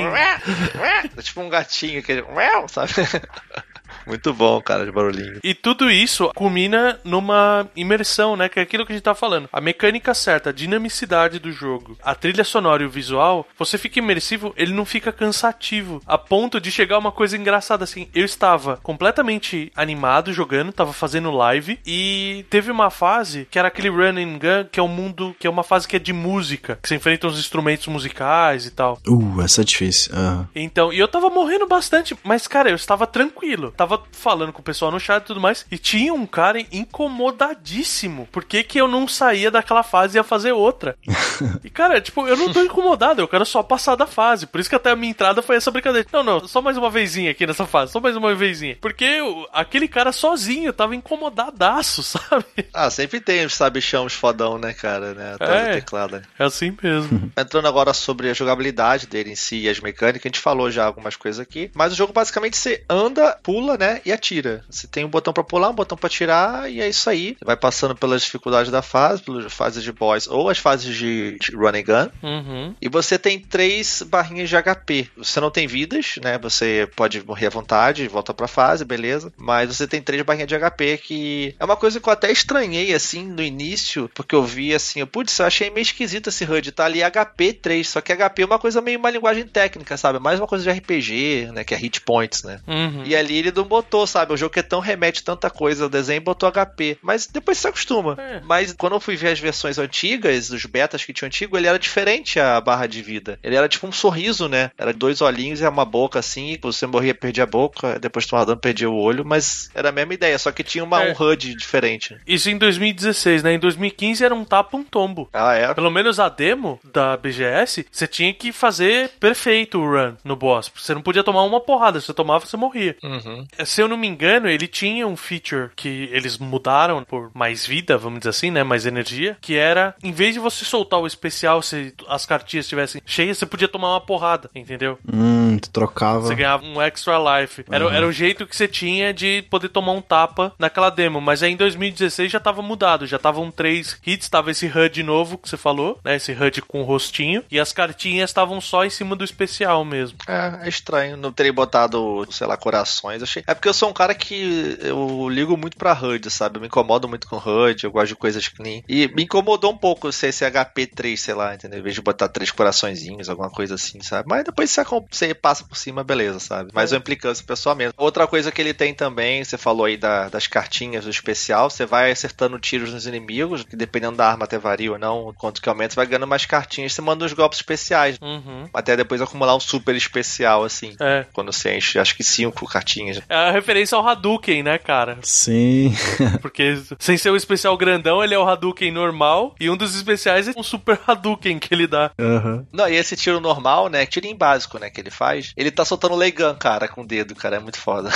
É tipo um gatinho, aquele. Sabe? *laughs* Muito bom, cara, de barulhinho. E tudo isso culmina numa imersão, né? Que é aquilo que a gente tá falando. A mecânica certa, a dinamicidade do jogo, a trilha sonora e o visual, você fica imersivo, ele não fica cansativo. A ponto de chegar uma coisa engraçada assim. Eu estava completamente animado jogando, tava fazendo live e teve uma fase que era aquele run and gun, que é um mundo, que é uma fase que é de música, que você enfrenta os instrumentos musicais e tal. Uh, essa é difícil. Uhum. Então, e eu tava morrendo bastante, mas cara, eu estava tranquilo. Tava tava falando com o pessoal no chat e tudo mais, e tinha um cara incomodadíssimo. Por que, que eu não saía daquela fase e ia fazer outra? *laughs* e, cara, tipo, eu não tô incomodado, eu quero só passar da fase. Por isso que até a minha entrada foi essa brincadeira. Não, não, só mais uma vezinha aqui nessa fase, só mais uma vezinha. Porque eu, aquele cara sozinho tava incomodadaço, *laughs* sabe? Ah, sempre tem os sabichão, fodão, né, cara, né? Atrás é, teclado. É assim mesmo. *laughs* Entrando agora sobre a jogabilidade dele em si e as mecânicas, a gente falou já algumas coisas aqui, mas o jogo basicamente você anda, pula, né, e atira. Você tem um botão para pular, um botão para tirar e é isso aí. Você vai passando pelas dificuldades da fase, pelas fases de boss ou as fases de, de run and gun. Uhum. E você tem três barrinhas de HP. Você não tem vidas, né? Você pode morrer à vontade, volta pra fase, beleza. Mas você tem três barrinhas de HP que é uma coisa que eu até estranhei assim no início, porque eu vi assim, eu, putz, eu achei meio esquisito esse HUD, tá ali HP 3, só que HP é uma coisa meio uma linguagem técnica, sabe? Mais uma coisa de RPG, né? Que é hit points, né? Uhum. E ali ele não botou, sabe? O jogo que é tão remete tanta coisa ao desenho botou HP. Mas depois se acostuma. É. Mas quando eu fui ver as versões antigas, os betas que tinham antigo, ele era diferente a barra de vida. Ele era tipo um sorriso, né? Era dois olhinhos e uma boca assim. Você morria, perdia a boca, depois tomava dano, perdia o olho. Mas era a mesma ideia, só que tinha uma, é. um HUD diferente. Isso em 2016, né? Em 2015 era um tapa, um tombo. Ah, é? Pelo menos a demo da BGS, você tinha que fazer perfeito o run no boss. Você não podia tomar uma porrada. Se você tomava, você morria. Uhum. Se eu não me engano, ele tinha um feature que eles mudaram por mais vida, vamos dizer assim, né? Mais energia. Que era, em vez de você soltar o especial, se as cartinhas estivessem cheias, você podia tomar uma porrada, entendeu? Hum, tu trocava. Você ganhava um extra life. Era, uhum. era o jeito que você tinha de poder tomar um tapa naquela demo. Mas aí em 2016 já tava mudado. Já estavam três hits, tava esse HUD novo que você falou, né? Esse HUD com o rostinho. E as cartinhas estavam só em cima do especial mesmo. É, é estranho não terem botado, sei lá, corações. Achei... É porque eu sou um cara que eu ligo muito pra HUD, sabe? Eu me incomodo muito com HUD, eu gosto de coisas clean. E me incomodou um pouco ser esse HP 3, sei lá, entendeu? Em vez de botar três coraçõezinhos, alguma coisa assim, sabe? Mas depois você, você passa por cima, beleza, sabe? Mas é. a implicância pessoal mesmo. Outra coisa que ele tem também, você falou aí da, das cartinhas do especial, você vai acertando tiros nos inimigos, que dependendo da arma até varia ou não, quanto que aumenta, você vai ganhando mais cartinhas, você manda os golpes especiais. Uhum. Até depois acumular um super especial, assim. É. Quando você enche, acho que cinco cartinhas. É a referência ao Hadouken, né, cara? Sim. *laughs* Porque sem ser o especial grandão, ele é o Hadouken normal. E um dos especiais é um super Hadouken que ele dá. Uhum. Não, e esse tiro normal, né? Tirinho básico, né? Que ele faz. Ele tá soltando Leigan, cara, com o dedo, cara. É muito foda.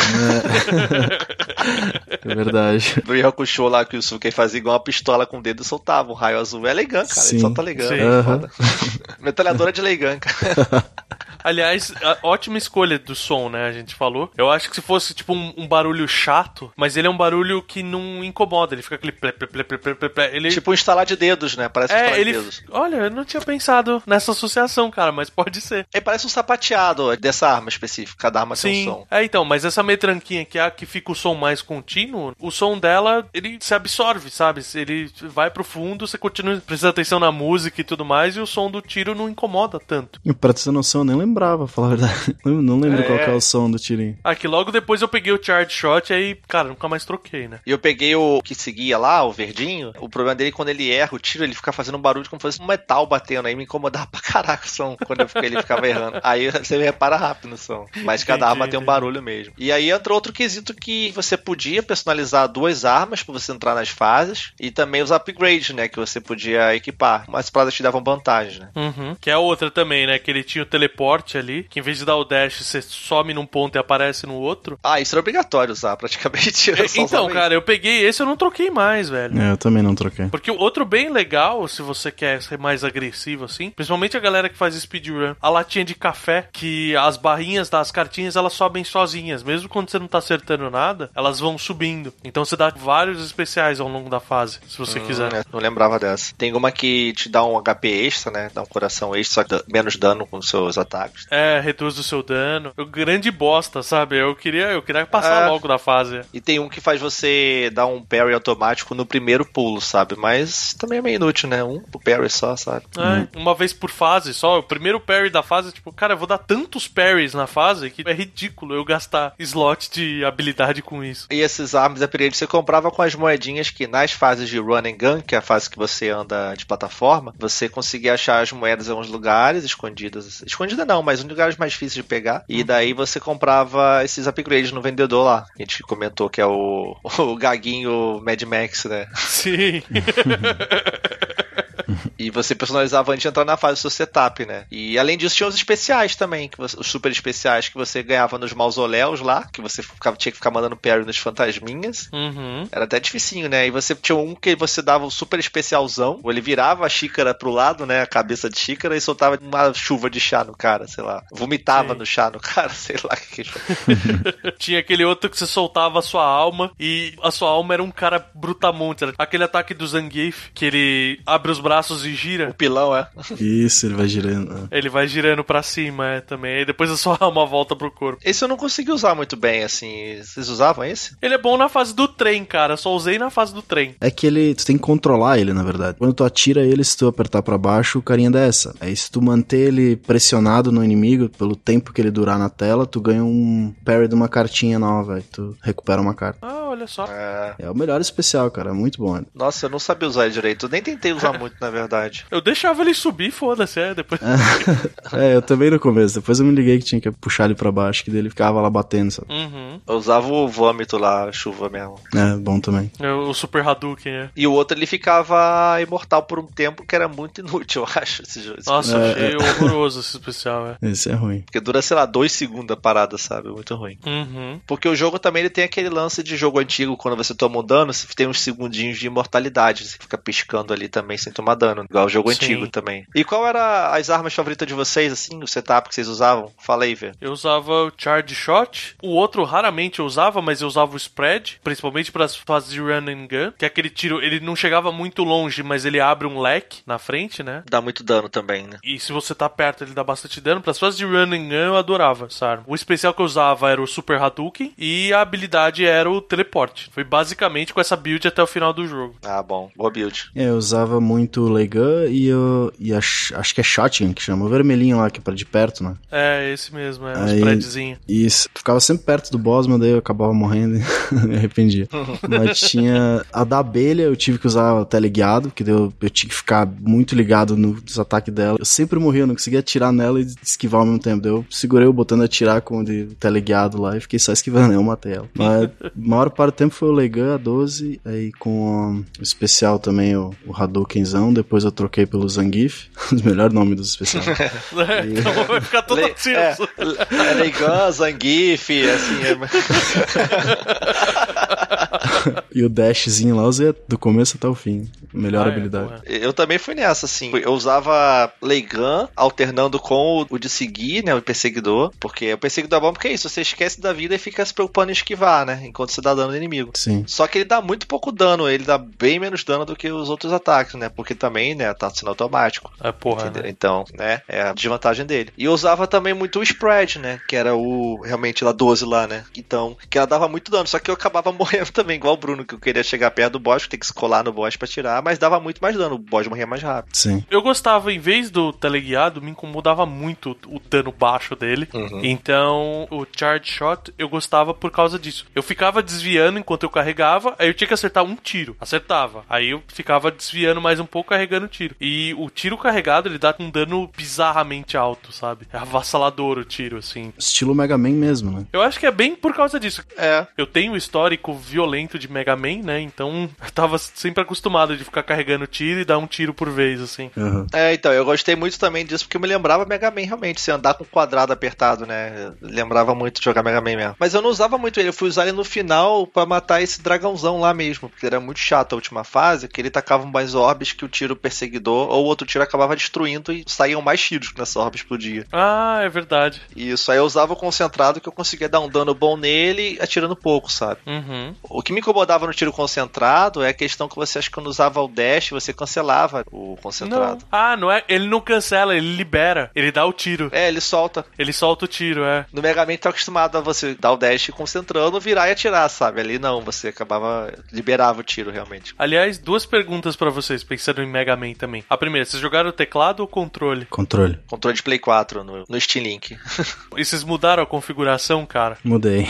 É, *laughs* é verdade. No Yakusho lá que o Suken fazia igual uma pistola com o dedo e soltava um raio azul. É Leigan, cara. Sim. Ele solta Leigan. Sim. Uhum. Metralhadora de Leigan, cara. *laughs* Aliás, ótima escolha do som, né? A gente falou. Eu acho que se fosse tipo um, um barulho chato, mas ele é um barulho que não incomoda. Ele fica aquele ple, ple, ple, ple, ple, ple. Ele... Tipo um instalar de dedos, né? Parece um é, ele... de dedos. Olha, eu não tinha pensado nessa associação, cara, mas pode ser. Ele parece um sapateado dessa arma específica. Cada arma Sim. tem um som. É, então, mas essa metranquinha que é a que fica o som mais contínuo, o som dela, ele se absorve, sabe? Ele vai pro fundo, você continua prestando atenção na música e tudo mais, e o som do tiro não incomoda tanto. E pra ter noção, eu nem lembrava, falar a verdade. *laughs* Não lembro é. qual é o som do tirinho. Ah, que logo depois eu peguei o Charge Shot e aí, cara, nunca mais troquei, né? E eu peguei o que seguia lá, o verdinho. O problema dele, quando ele erra o tiro, ele fica fazendo um barulho como se fosse um metal batendo. Aí me incomodava pra caraca o som quando eu fiquei, ele ficava errando. *laughs* Aí você repara rápido no som. Mas cada arma tem um barulho mesmo. E aí entra outro quesito que você podia personalizar duas armas pra você entrar nas fases. E também os upgrades, né? Que você podia equipar. Mas paradas te davam vantagem, né? Uhum. Que é outra também, né? Que ele tinha o teleporte ali. Que em vez de dar o dash, você some num ponto e aparece no outro. Ah, isso era obrigatório usar, praticamente. *laughs* É, então, cara, eu peguei esse eu não troquei mais, velho. É, eu também não troquei. Porque outro bem legal, se você quer ser mais agressivo assim, principalmente a galera que faz speedrun, a latinha de café, que as barrinhas das cartinhas elas sobem sozinhas, mesmo quando você não tá acertando nada, elas vão subindo. Então você dá vários especiais ao longo da fase, se você hum, quiser. É, não lembrava dessa. Tem uma que te dá um HP extra, né? Dá um coração extra, só que menos dano com seus ataques. É, reduz o seu dano. O grande bosta, sabe? Eu queria, eu queria passar é. logo da fase. E tem um que faz você dar um parry automático no primeiro pulo, sabe? Mas também é meio inútil, né? Um pro parry só, sabe? É, hum. uma vez por fase só. O primeiro parry da fase, tipo, cara, eu vou dar tantos parries na fase que é ridículo eu gastar slot de habilidade com isso. E esses armas upgrade você comprava com as moedinhas que nas fases de run and gun, que é a fase que você anda de plataforma, você conseguia achar as moedas em alguns lugares escondidas. Escondida não, mas em lugares mais difíceis de pegar. E uhum. daí você comprava esses upgrades no vendedor lá. Que a gente comentou que é o, *laughs* o gaguinho Mad Max, né? Sim. *laughs* e você personalizava antes de entrar na fase do seu setup, né? E além disso, tinha os especiais também, que você, os super especiais que você ganhava nos mausoléus lá, que você ficava, tinha que ficar mandando parry nos fantasminhas. Uhum. Era até dificinho, né? E você tinha um que você dava um super especialzão, ou ele virava a xícara pro lado, né? A cabeça de xícara e soltava uma chuva de chá no cara, sei lá. Vomitava Sim. no chá no cara, *laughs* sei lá que. *laughs* tinha aquele outro que você soltava a sua alma e a sua alma era um cara brutamonte. Aquele ataque do Zangief, que ele abre os braços braços e gira. O pilão, é. Isso, ele vai girando. É. Ele vai girando pra cima, é, também. E depois é só *laughs* uma volta pro corpo. Esse eu não consegui usar muito bem, assim. Vocês usavam esse? Ele é bom na fase do trem, cara. Só usei na fase do trem. É que ele. Tu tem que controlar ele, na verdade. Quando tu atira ele, se tu apertar para baixo, o carinha dessa. Aí se tu manter ele pressionado no inimigo, pelo tempo que ele durar na tela, tu ganha um parry de uma cartinha nova. Aí tu recupera uma carta. Ah, olha só. É, é o melhor especial, cara. Muito bom. Nossa, eu não sabia usar ele direito. Eu nem tentei usar *laughs* muito, na verdade. Eu deixava ele subir, foda-se, é, depois. *laughs* é, eu também no começo. Depois eu me liguei que tinha que puxar ele pra baixo, que dele ficava lá batendo, sabe? Uhum. Eu usava o vômito lá, a chuva mesmo. É, bom também. É, o Super Hadouken, é. E o outro ele ficava imortal por um tempo que era muito inútil, *laughs* eu acho, esse jogo. Nossa, é, achei é. horroroso esse especial, é. Esse é ruim. Porque dura, sei lá, dois segundos a parada, sabe? Muito ruim. Uhum. Porque o jogo também ele tem aquele lance de jogo antigo, quando você toma um dano, você tem uns segundinhos de imortalidade. Você fica piscando ali também sem tomar dano. Igual o jogo Sim. antigo também. E qual era as armas favoritas de vocês, assim, o setup que vocês usavam? Fala aí, Vê. Eu usava o Charge Shot. O outro raramente eu usava, mas eu usava o Spread, principalmente para as fases de Run and Gun, que é aquele tiro, ele não chegava muito longe, mas ele abre um leque na frente, né? Dá muito dano também, né? E se você tá perto, ele dá bastante dano. Para as fases de Run and Gun, eu adorava essa arma. O especial que eu usava era o Super Hadouken e a habilidade era o Teleporte. Foi basicamente com essa build até o final do jogo. Ah, bom. Boa build. É, eu usava muito o Gun e, eu, e a, acho que é Shotgun que chama, o vermelhinho lá, que é pra de perto, né? É, esse mesmo, é, Aí, um spreadzinho. Isso, ficava sempre perto do boss, mas daí eu acabava morrendo e *laughs* me arrependia. *laughs* mas tinha a da abelha, eu tive que usar o teleguiado, porque eu, eu tinha que ficar muito ligado nos ataques dela. Eu sempre morria, eu não conseguia atirar nela e esquivar ao mesmo tempo. Daí eu segurei o botão de atirar com o de teleguiado lá e fiquei só esquivando, eu matei ela. Mas a maior parte do tempo foi o Legan, a 12, aí com o especial também, o, o Hadoukenzão, depois eu troquei pelo Zangief, *laughs* os melhor nome dos especiais. é, *laughs* e... *laughs* Então vai ficar todo Le... É, é Leigan, Zangief, assim. É... e o dashzinho lá usei do começo até o fim. Melhor ah, é, habilidade. É, eu também fui nessa, assim. Eu usava Leigan alternando com o de seguir, né? O perseguidor. Porque o perseguidor é bom porque é isso. Você esquece da vida e fica se preocupando em esquivar, né? Enquanto você dá dano no inimigo. Sim. Só que ele dá muito pouco dano. Ele dá bem menos dano do que os outros ataques, né? Porque também, né? Tá sendo automático. É porra. Né? Então, né? É a desvantagem dele. E eu usava também muito o spread, né? Que era o realmente lá 12 lá, né? Então, que ela dava muito dano. Só que eu acabava *laughs* morrendo também, igual o Bruno. Não queria chegar perto do boss, tem que se colar no boss pra tirar, mas dava muito mais dano, o boss morria mais rápido. Sim. Eu gostava, em vez do teleguiado, me incomodava muito o dano baixo dele. Uhum. Então, o charge shot eu gostava por causa disso. Eu ficava desviando enquanto eu carregava, aí eu tinha que acertar um tiro. Acertava. Aí eu ficava desviando mais um pouco, carregando o tiro. E o tiro carregado, ele dá um dano bizarramente alto, sabe? É avassalador o tiro, assim. Estilo Mega Man mesmo, né? Eu acho que é bem por causa disso. É. Eu tenho um histórico violento de Mega Man, né? Então *laughs* eu tava sempre acostumado de ficar carregando tiro e dar um tiro por vez, assim. Uhum. É, então, eu gostei muito também disso porque me lembrava Mega Man realmente, se andar com o quadrado apertado, né? lembrava muito de jogar Mega Man mesmo. Mas eu não usava muito ele, eu fui usar ele no final para matar esse dragãozão lá mesmo, porque era muito chato a última fase, que ele tacava mais orbes que o tiro perseguidor, ou o outro tiro acabava destruindo e saíam mais tiros que nessa orbe explodia. Ah, é verdade. Isso, aí eu usava o concentrado que eu conseguia dar um dano bom nele atirando pouco, sabe? Uhum. O que me incomodava no tiro concentrado é a questão que você acha que quando usava o dash, você cancelava o concentrado. Não. Ah, não é? Ele não cancela, ele libera. Ele dá o tiro. É, ele solta. Ele solta o tiro, é. No Mega Man tá acostumado a você dar o dash concentrando, virar e atirar, sabe? Ali não, você acabava. liberava o tiro realmente. Aliás, duas perguntas para vocês, pensando em Mega Man também. A primeira, vocês jogaram o teclado ou controle? Controle. Controle de Play 4 no, no Steam Link. *laughs* e vocês mudaram a configuração, cara? Mudei.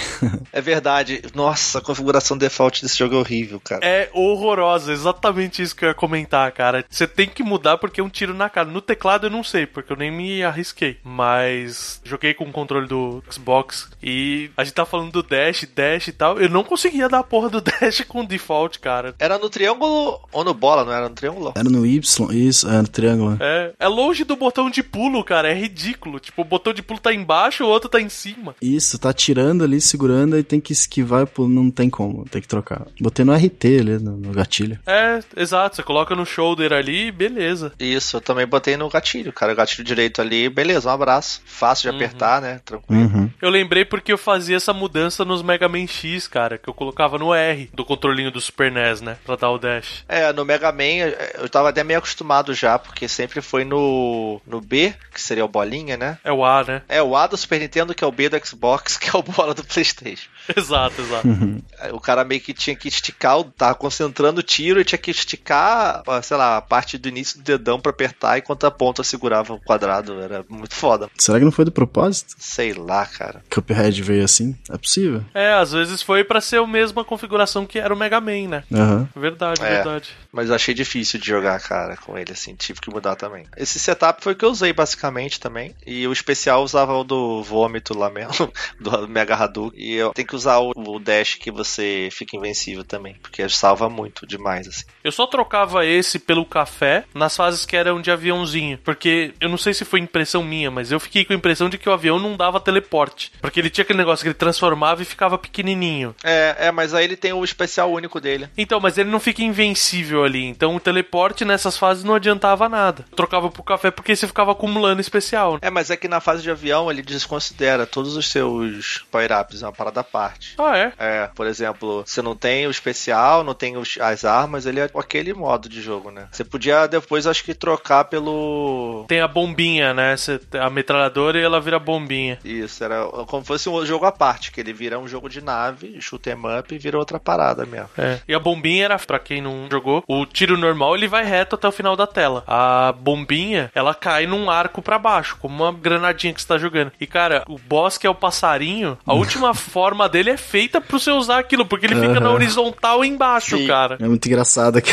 é verdade. Nossa, a configuração default desse jogo é horrível, cara. É horrorosa, exatamente isso que eu ia comentar, cara. Você tem que mudar porque é um tiro na cara. No teclado eu não sei, porque eu nem me arrisquei. Mas joguei com o controle do Xbox e a gente tá falando do dash, dash e tal. Eu não conseguia dar a porra do *laughs* dash com default, cara. Era no triângulo ou no bola, não era no triângulo? Era no Y, isso, era no triângulo. É, é longe do botão de pulo, cara. É ridículo. Tipo, o botão de pulo tá embaixo, o outro tá em cima. Isso, tá tirando ali, segurando e tem que esquivar e pulo. Não tem como, tem que trocar. Botei no RT ali, no, no gatilho. É, exato. Você coloca no shoulder ali, beleza. Isso, eu também botei no gatilho, cara. O gatilho direito ali, beleza, um abraço. Fácil de uhum. apertar, né? Tranquilo. Uhum. Eu lembrei porque eu fazia essa mudança nos Mega Man X, cara, que eu colocava no R do controlinho do Super NES, né? Pra dar o dash. É, no Mega Man eu tava até meio acostumado já, porque sempre foi no, no B, que seria o bolinha, né? É o A, né? É o A do Super Nintendo, que é o B do Xbox, *laughs* que é o bola do PlayStation. exato, exato. o cara meio que tinha que esticar, tava concentrando o tiro e tinha que esticar, sei lá, a parte do início do dedão para apertar enquanto a ponta segurava o quadrado. Era muito foda. Será que não foi do propósito? Sei lá, cara. Cuphead veio assim? É possível. É, às vezes foi para ser a mesma configuração que era o Mega Man, né? Uhum. Verdade, é, verdade. Mas achei difícil de jogar, cara, com ele, assim. Tive que mudar também. Esse setup foi o que eu usei, basicamente, também. E o especial usava o do vômito lá mesmo, *laughs* do Mega Hadouken. E eu tenho que usar o, o dash que você fica invencível também, porque salva muito demais, assim. Eu só trocava esse pelo café nas fases que eram de aviãozinho, porque eu não sei se foi impressão minha, mas eu fiquei com a impressão de que o avião não dava teleporte, porque ele tinha aquele negócio que ele transformava e ficava pequenininho. É, é, mas aí ele tem o especial único dele. Então, mas ele não fica invencível ali, então o teleporte nessas fases não adiantava nada. Eu trocava pro café porque você ficava acumulando especial. É, mas é que na fase de avião ele desconsidera todos os seus power-ups, é uma parada à parte. Ah, é? É, por exemplo, você não tem o especial, não tem os, as armas, ele é aquele modo de jogo, né? Você podia depois, acho que, trocar pelo. Tem a bombinha, né? Você, a metralhadora e ela vira bombinha. Isso, era como se fosse um jogo à parte, que ele vira um jogo de nave, shoot 'em up e vira outra parada mesmo. É. E a bombinha era, pra quem não jogou, o tiro normal ele vai reto até o final da tela. A bombinha, ela cai num arco para baixo, como uma granadinha que você tá jogando. E cara, o boss que é o passarinho, a *laughs* última forma dele é feita pra você usar aquilo, porque ele fica na horizontal embaixo, Sim. cara. É muito engraçado aqui.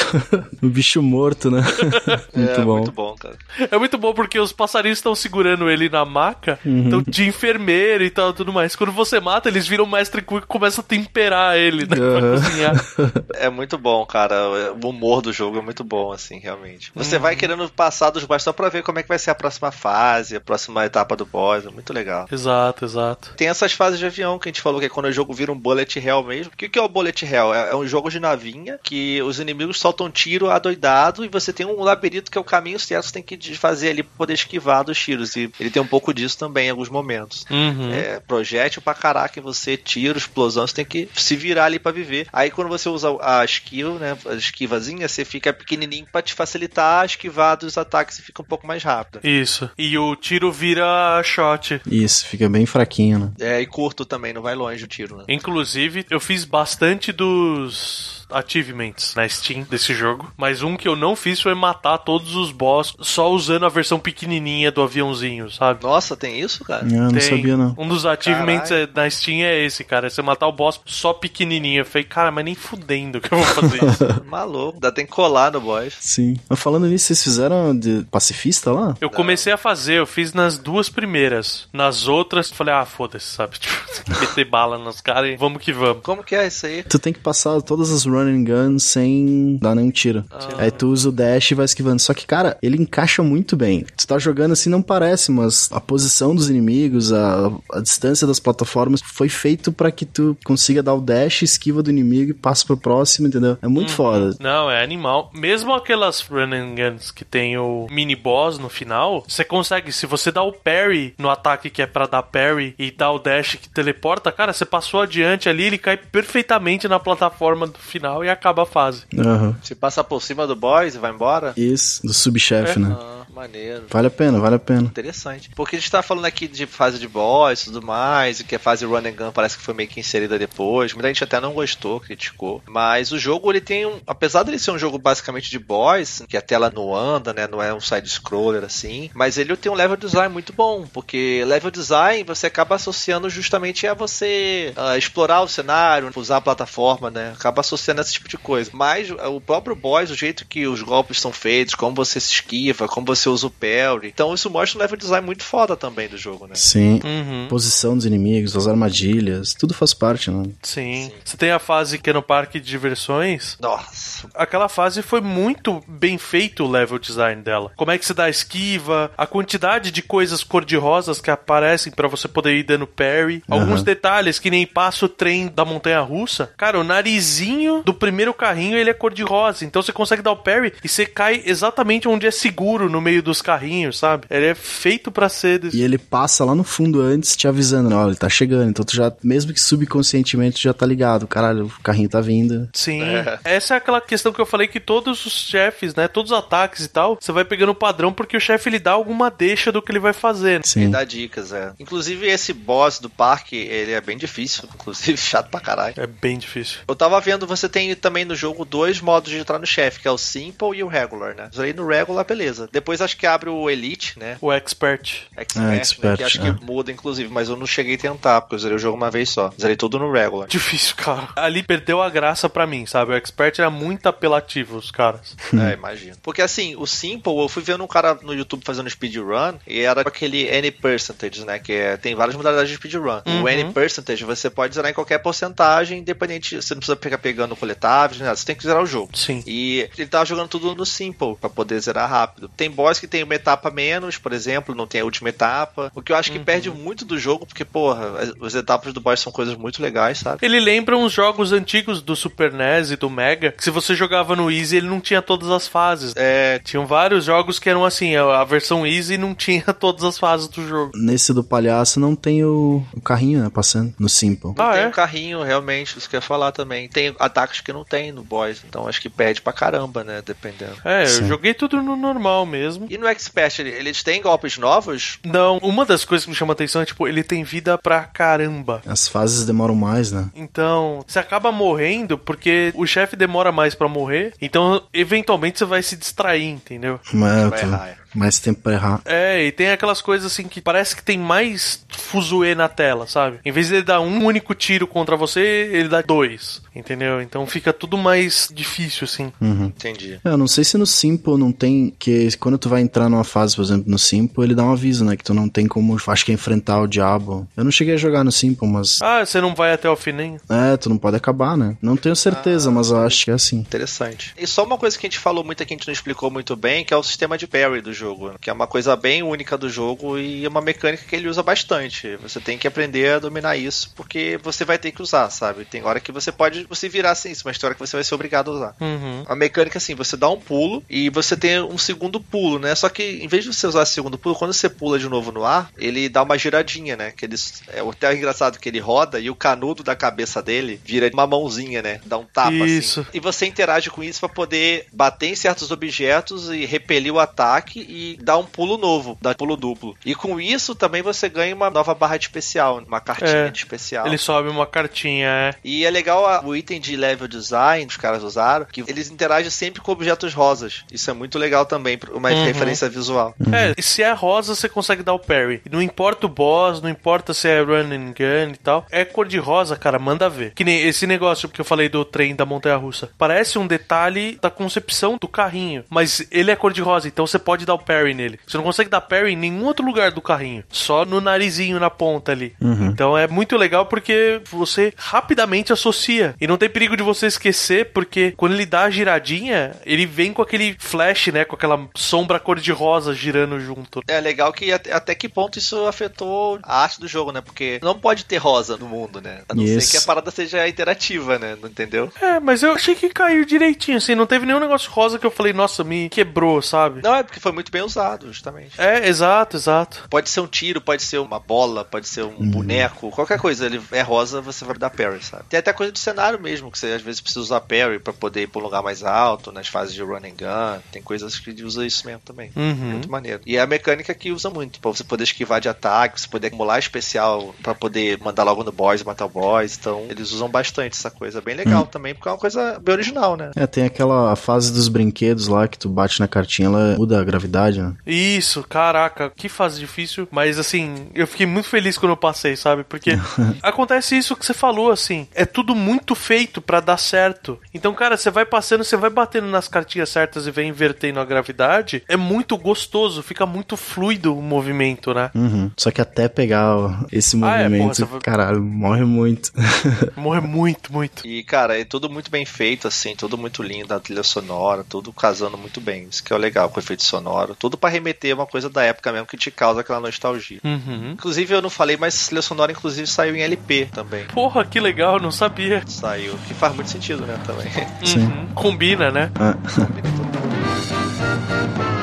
o *laughs* bicho morto, né? *laughs* muito é, bom. muito bom, cara. É muito bom porque os passarinhos estão segurando ele na maca, uhum. de enfermeiro e tal, tudo mais. Quando você mata, eles viram mestre Cook e começam a temperar ele, né? Uhum. Pra cozinhar. *laughs* É muito bom, cara. O humor do jogo é muito bom, assim, realmente. Você uhum. vai querendo passar dos boss só pra ver como é que vai ser a próxima fase, a próxima etapa do boss. É muito legal. Exato, exato. Tem essas fases de avião que a gente falou que é quando o jogo vira um bullet hell mesmo. O que, que é o bullet hell? É, é um jogo de navinha que os inimigos soltam tiro adoidado e você tem um labirinto que é o caminho certo que você tem que fazer ali pra poder esquivar dos tiros. E ele tem um pouco disso também em alguns momentos. Uhum. É, projétil pra caraca, você tira, explosão, você tem que se virar ali para viver. Aí quando você usa a skill, né, a esquivazinha, você fica pequenininho para te facilitar a esquivar dos ataques e fica um pouco mais rápido. Isso. E o tiro vira shot. Isso, fica bem fraquinho, né? É, e curto também, não vai longe o tiro, né? Inclusive, eu fiz bastante dos achievements na Steam desse jogo, mas um que eu não fiz foi matar todos os boss só usando a versão pequenininha do aviãozinho, sabe? Nossa, tem isso, cara? Eu não Tem. sabia, não. Um dos achievements Caralho. é- na Steam é esse, cara. É você matar o boss só pequenininho. Eu falei, cara, mas nem fudendo que eu vou fazer isso. *laughs* Maluco, ainda tem colar no boss. Sim. Mas falando nisso, vocês fizeram de pacifista lá? Eu comecei a fazer, eu fiz nas duas primeiras. Nas outras, falei, ah, foda-se, sabe? *laughs* Tipo, meter bala nos caras e vamos que vamos. Como que é isso aí? Tu tem que passar todas as run and guns sem dar nenhum tiro. Aí tu usa o dash e vai esquivando. Só que, cara, ele encaixa muito bem. Tu tá jogando assim, não parece, mas a posição dos inimigos, a, a distância das plataformas foi feito pra que tu consiga dar o dash, esquiva do inimigo e passa pro próximo, entendeu? É muito foda. Não, é animal. Mesmo aquelas run and guns que tem o mini boss no final, você consegue, se você dá o parry no ataque que é pra dar parry e dá o dash que teleporta, cara, você passou adiante ali, ele cai perfeitamente na plataforma do final e acaba a fase. Aham. Se passa por cima do boss e vai embora? Isso, do subchefe, né? Ah, maneiro. Vale a pena, vale a pena. Interessante. Porque a gente tá falando aqui de fase de boss e tudo mais, e que a fase run and gun parece que foi meio que inserida depois. Muita gente até não gostou, criticou. Mas o jogo, ele tem um. Apesar dele ser um jogo basicamente de boss, que a tela não anda, né? Não é um side-scroller assim. Mas ele tem um level design muito bom. Porque level design você acaba associando justamente a você ah, explorar o cenário, usar a plataforma, né? Acaba associando esse tipo de coisa. Mas o próprio boss, o jeito que os golpes são feitos, como você se esquiva, como você usa o parry. Então isso mostra um level design muito foda também do jogo, né? Sim. Uhum. Posição dos inimigos, as armadilhas, tudo faz parte, né? Sim. Você tem a fase que é no parque de diversões. Nossa, Aquela fase foi muito bem feito o level design dela. Como é que você dá a esquiva, a quantidade de coisas cor-de-rosas que aparecem pra você poder ir dando parry. Alguns Aham. detalhes, que nem passa o trem da montanha russa. Cara, o narizinho do primeiro carrinho ele é cor-de-rosa. Então você consegue dar o parry e você cai exatamente onde é seguro no meio dos carrinhos, sabe? Ele é feito pra ser. desse- E ele passa lá no fundo antes te avisando, né? Ó, ele tá chegando. Então tu já, mesmo que subconscientemente, tu já tá ligado. Caralho, o carrinho tá vindo. Sim. Essa é aquela questão que eu falei que todos os chefes, né? Todos os ataques e tal, você vai pegando o padrão porque o chefe ele dá alguma deixa do que ele vai fazer. e Sim. dá dicas, é. Inclusive esse boss do parque, ele é bem difícil, *laughs* inclusive chato pra caralho. É bem difícil. Eu tava vendo, você tem também no jogo dois modos de entrar no chefe, que é o Simple e o Regular, né? Zerei no Regular, beleza. Depois acho que abre o Elite, né? O expert. Expert, Ah, né? Expert, Que acho é. que muda, inclusive, mas eu não cheguei a tentar, porque eu zerei o jogo uma vez só. Zerei tudo no Regular. Difícil, cara. Ali perdeu a graça pra mim, sabe? O expert era muito apelativo, os caras. *laughs* É, imagino. Porque assim, o Simple, eu fui vendo um cara no YouTube fazendo speedrun e era aquele Any Percentage, né? Que é, tem várias modalidades de speedrun. Uhum. O Any Percentage você pode zerar em qualquer porcentagem, independente, você não precisa ficar pegando coletáveis, nada, você tem que zerar o jogo. Sim. E ele tava jogando tudo no Simple pra poder zerar rápido. Tem boss que tem uma etapa menos, por exemplo, não tem a última etapa. O que eu acho que perde muito do jogo, porque, porra, as, as etapas do boss são coisas muito legais, sabe? Ele lembra uns jogos antigos do Super NES e do Mega, que se você jogava no Easy, ele não tinha todas as fases. É, Tinham vários jogos que eram assim, a a versão Easy não *laughs* tinha todas as fases do jogo. Nesse do palhaço não tem o, o carrinho, né? Passando no Simple. Ah, tem é? um carrinho, realmente, isso que eu ia falar também. Tem ataques que não tem no boss, então acho que perde pra caramba, né? Dependendo. É, eu Sim. joguei tudo no normal mesmo. E no Expert, ele- eles têm golpes novos? Não, uma das coisas que me chama a atenção é, tipo, ele tem vida pra caramba. As fases demoram mais, né? Então, você acaba morrendo porque o chefe demora mais pra morrer. Então, eventualmente, você vai se distrair, entendeu? Mas, Vai errar, é. Mais tempo pra errar. É, e tem aquelas coisas assim que parece que tem mais fuzuê na tela, sabe? Em vez de ele dar um único tiro contra você, ele dá dois, entendeu? Então fica tudo mais difícil, assim. Entendi. É, Eu não sei se no Simple não tem. Que quando tu vai entrar numa fase, por exemplo, no Simple, ele dá um aviso, né? Que tu não tem como, acho que enfrentar o diabo. Eu não cheguei a jogar no Simple, mas. Ah, você não vai até o fim nem? É, tu não pode acabar, né? Não tenho certeza, mas eu acho que é assim. Interessante. E só uma coisa que a gente falou muito aqui, a gente não explicou muito bem, que é o sistema de parry do jogo, que é uma coisa bem única do jogo e é uma mecânica que ele usa bastante. Você tem que aprender a dominar isso, porque você vai ter que usar, sabe? Tem hora que você pode você virar sem isso, mas tem hora que você vai ser obrigado a usar. Uhum. A mecânica, assim, você dá um pulo e você tem um segundo pulo, né? Só que em vez de você usar esse segundo pulo, quando você pula de novo no ar, ele dá uma giradinha, né? Que ele, é até engraçado que ele roda e o canudo da cabeça dele vira uma mãozinha, né? Dá um tapa Isso. assim. E você interage com isso pra poder bater em certos objetos e repelir o ataque e dá um pulo novo, dá um pulo duplo. E com isso também você ganha uma nova barra de especial, uma cartinha É. de especial. Ele sobe uma cartinha, é. E é legal a- o item de level design que os caras usaram, que eles interagem sempre com objetos rosas. Isso é muito legal também, uma Uhum. referência visual. É, e se é rosa, você consegue dar o parry. Não importa o boss, não importa se é run and gun e tal. É cor de rosa, cara, manda ver. Que nem esse negócio que eu falei do trem da montanha russa. Parece um detalhe da concepção do carrinho, mas ele é cor de rosa, então você pode dar o parry nele. Você não consegue dar parry em nenhum outro lugar do carrinho, só no narizinho na ponta ali. Então é muito legal porque você rapidamente associa e não tem perigo de você esquecer, porque quando ele dá a giradinha, ele vem com aquele flash, né, com aquela sombra cor de rosa girando junto. É legal que até, até que ponto isso afetou a arte do jogo, né? Porque não pode ter rosa no mundo, né? A não Isso. ser que a parada seja interativa, né? Não entendeu? É, mas eu achei que caiu direitinho, assim, não teve nenhum negócio rosa que eu falei, nossa, me quebrou, sabe? Não, é porque foi muito bem usado, justamente. É, exato, exato. Pode ser um tiro, pode ser uma bola, pode ser um boneco, qualquer coisa. Ele é rosa, você vai dar parry, sabe? Tem até coisa do cenário mesmo, que você às vezes precisa usar parry pra poder ir pra um lugar mais alto, nas fases de run and gun. Tem coisas que usa isso mesmo também. Uhum. Muito maneiro. E é a mecânica que usa muito, pra você poder esquivar de ataque, você poder acumular especial pra poder mandar logo no boss e matar o boss. Então, eles usam bastante essa coisa. Bem legal também, porque é uma coisa bem original, né? É, tem aquela fase dos brinquedos lá que tu bate na cartinha, ela muda a gravidade, né? Isso, caraca, que fase difícil. Mas assim, eu fiquei muito feliz quando eu passei, sabe? Porque *laughs* acontece isso que você falou, assim. É tudo muito feito pra dar certo. Então, cara, você vai passando, você vai batendo nas cartinhas certas e vai invertendo a gravidade. É muito gostoso, fica muito fluido o movimento, né? Uhum. Só que até pegar ó, esse Ah, é, porra, movimento, caralho, morre muito. *laughs* Morre muito, muito. E, cara, é tudo muito bem feito, assim, tudo muito lindo, a trilha sonora, tudo casando muito bem. Isso que é o legal com o efeito sonoro. Tudo pra remeter a uma coisa da época mesmo que te causa aquela nostalgia. Uhum. Inclusive, eu não falei, mas a trilha sonora, inclusive, saiu em LP também. Porra, que legal, não sabia. Saiu, que faz muito sentido, né, também. Sim. Uhum. Combina, né? Ah, Combina tudo.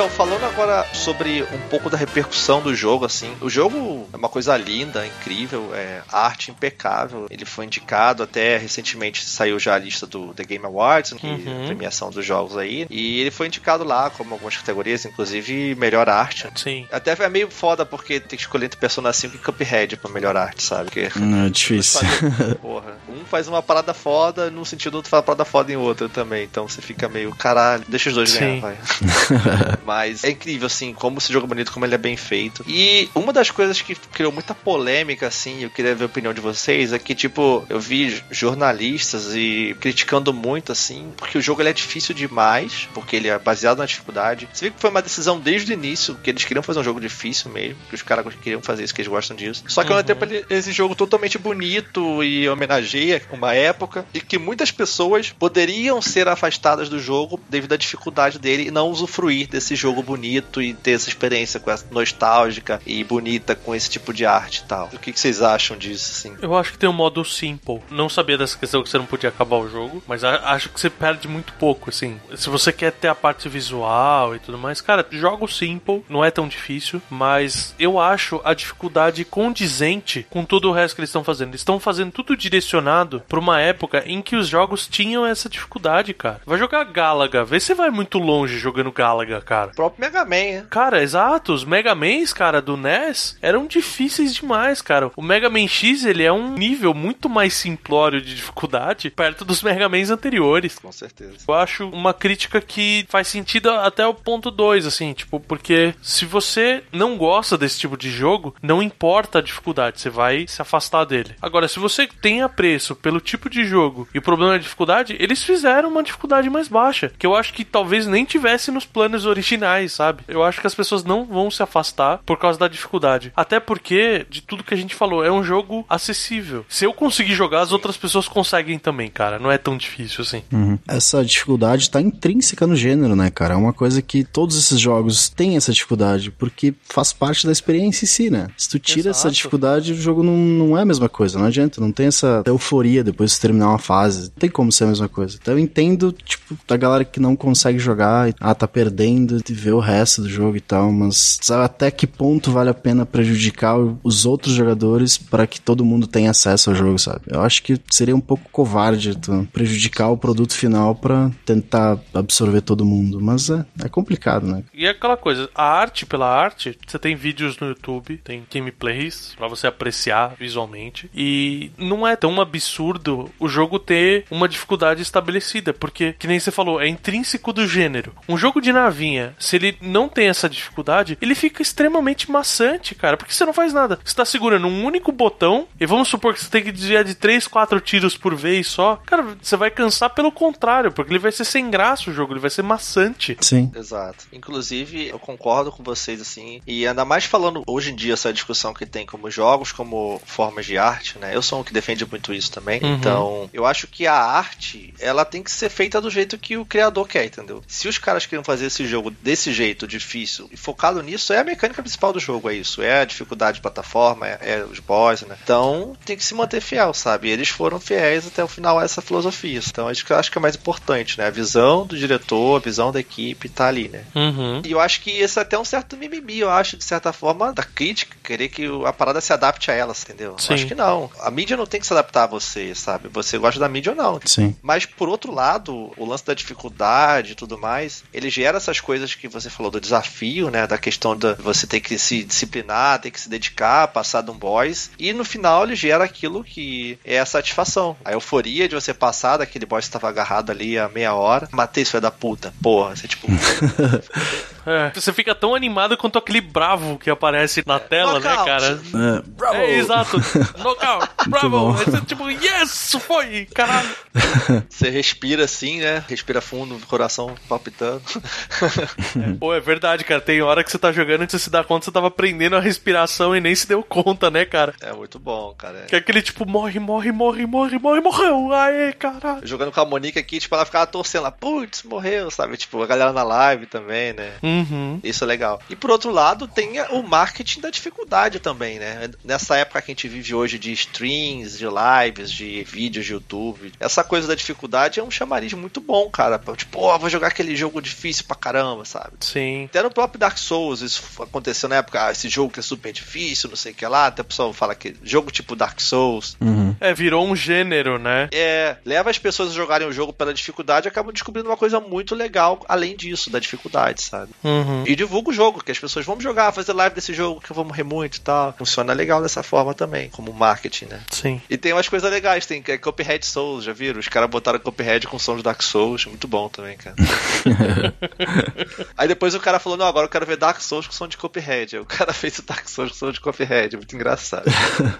Então, falando agora sobre um pouco da repercussão do jogo, assim, o jogo é uma coisa linda, incrível, é arte impecável. Ele foi indicado até recentemente saiu já a lista do The Game Awards, que Uhum. é a premiação dos jogos aí, e ele foi indicado lá como algumas categorias, inclusive melhor arte. Sim. Até é meio foda porque tem que escolher entre Persona 5 e Cuphead pra melhor arte, sabe? Porque Não, é difícil. Porra. Um faz uma parada foda num sentido, outro faz uma parada foda em outro também. Então você fica meio, caralho, deixa os dois Sim. ganhar, vai. *laughs* *laughs* Mas é incrível, assim, como esse jogo é bonito, como ele é bem feito. E uma das coisas que criou muita polêmica, assim, eu queria ver a opinião de vocês, é que, tipo, eu vi jornalistas e criticando muito, assim, porque o jogo ele é difícil demais, porque ele é baseado na dificuldade. Você vê que foi uma decisão desde o início, que eles queriam fazer um jogo difícil mesmo, que os caras queriam fazer isso, que eles gostam disso. Só que ao mesmo tempo ele, esse jogo totalmente bonito e homenageia uma época e que muitas pessoas poderiam ser afastadas do jogo devido à dificuldade dele e não usufruir desse jogo bonito e ter essa experiência com essa nostálgica e bonita com esse tipo de arte e tal. O que, que vocês acham disso, assim? Eu acho que tem um modo simple. Não sabia dessa questão que você não podia acabar o jogo, mas acho que você perde muito pouco, assim. Se você quer ter a parte visual e tudo mais, cara, joga o simple, não é tão difícil, mas eu acho a dificuldade condizente com todo o resto que eles estão fazendo. Eles estão fazendo tudo direcionado pra uma época em que os jogos tinham essa dificuldade, cara. Vai jogar Galaga, vê se vai muito longe jogando Galaga, cara. O próprio Mega Man, né? Cara, exato, os Mega Mans, cara, do NES eram difíceis demais, cara. O Mega Man X, ele é um nível muito mais simplório de dificuldade perto dos Mega Mans anteriores. Com certeza. Eu acho uma crítica que faz sentido até o ponto 2, assim, tipo, porque se você não gosta desse tipo de jogo, não importa a dificuldade, você vai se afastar dele. Agora, se você tem apreço pelo tipo de jogo e o problema da dificuldade, eles fizeram uma dificuldade mais baixa, que eu acho que talvez nem tivesse nos planos originais, sabe? Eu acho que as pessoas não vão se afastar por causa da dificuldade. Até porque, de tudo que a gente falou, é um jogo acessível. Se eu conseguir jogar, as outras pessoas conseguem também, cara. Não é tão difícil assim. Uhum. Essa dificuldade tá intrínseca no gênero, né, cara? É uma coisa que todos esses jogos têm essa dificuldade, porque faz parte da experiência em si, né? Se tu tira Exato. essa dificuldade, o jogo não, não é a mesma coisa, não adianta, não tem essa euforia depois de terminar uma fase. Não tem como ser a mesma coisa. Então eu entendo, tipo, da galera que não consegue jogar, ah, tá perdendo, e ver o resto do jogo e tal, mas sabe até que ponto vale a pena prejudicar os outros jogadores para que todo mundo tenha acesso ao jogo, sabe? Eu acho que seria um pouco covarde tu prejudicar o produto final para tentar absorver todo mundo, mas é, é complicado, né? E é aquela coisa, a arte pela arte, você tem vídeos no YouTube, tem gameplays para você apreciar visualmente e não é tão absurdo o jogo ter uma dificuldade estabelecida, porque que nem você falou, é intrínseco do gênero. Um jogo de navinha, se ele não tem essa dificuldade, ele fica extremamente maçante, cara, porque você não faz nada. Você tá segurando um único botão e vamos supor que você tem que desviar de 3, 4 tiros por vez só. Cara, você vai cansar pelo contrário, porque ele vai ser sem graça o jogo, ele vai ser maçante. Sim. Exato. Inclusive, eu concordo com vocês assim, e ainda mais falando hoje em dia essa discussão que tem como jogos, como formas de arte, né? Eu sou um que defende muito isso também. Uhum. Então, eu acho que a arte, ela tem que ser feita do jeito que o criador quer, entendeu? Se os caras querem fazer esse jogo desse jeito, difícil, e focado nisso, é a mecânica principal do jogo, é isso. É a dificuldade de plataforma, é, é os boss, né? Então, tem que se manter fiel, sabe? E eles foram fiéis até o final a essa filosofia. Então, acho que eu acho que é mais importante, né? A visão do diretor, a visão da equipe tá ali, né? Uhum. E eu acho que esse é até um certo mimimi, eu acho, de certa forma, da crítica, querer que a parada se adapte a elas, entendeu? Sim. Acho que não. A mídia não tem que se adaptar a você, sabe? Você gosta da mídia ou não. Sim. Mas, por outro lado, o lance da dificuldade e tudo mais, ele gera essas coisas que você falou do desafio, né? Da questão da você ter que se disciplinar, ter que se dedicar, passar de um boss. E no final ele gera aquilo que é a satisfação. A euforia de você passar daquele boss que estava agarrado ali a meia hora. Matei isso da puta. Porra, você tipo. *laughs* É, você fica tão animado quanto aquele bravo que aparece na tela, Knockout. né, cara? É, bravo! É, exato. *laughs* Knockout, bravo! Você, tipo, yes, foi, caralho! *laughs* Você respira assim, né? Respira fundo, coração palpitando. É, *laughs* pô, é verdade, cara. Tem hora que você tá jogando e você se dá conta que você tava prendendo a respiração e nem se deu conta, né, cara? É muito bom, cara. Que é aquele tipo, morre, morre, morre, morre, morre, morreu. Aê, caralho. Jogando com a Monique aqui, tipo, ela ficava torcendo lá, putz, morreu, sabe? Tipo, a galera na live também, né? Uhum. Isso é legal. E por outro lado, tem o marketing da dificuldade também, né? Nessa época que a gente vive hoje de streams, de lives, de vídeos de YouTube, essa coisa da dificuldade é um chamariz muito bom, cara. Tipo, oh, vou jogar aquele jogo difícil pra caramba, sabe? Sim. Até no próprio Dark Souls, isso aconteceu na época, ah, esse jogo que é super difícil, não sei o que lá. Até o pessoal fala que jogo tipo Dark Souls. Uhum. É, virou um gênero, né? É, leva as pessoas a jogarem o jogo pela dificuldade e acabam descobrindo uma coisa muito legal além disso, da dificuldade, sabe? Uhum. E divulga o jogo, que as pessoas vão jogar, fazer live desse jogo que eu vou morrer muito e tal. Funciona legal dessa forma também, como marketing, né? Sim. E tem umas coisas legais, tem é Cuphead Souls, já viram? Os caras botaram Cuphead com som de Dark Souls, muito bom também, cara. *laughs* Aí depois o cara falou, não, agora eu quero ver Dark Souls com som de Cuphead. Aí o cara *laughs* fez o Dark Souls com som de Cuphead, muito engraçado.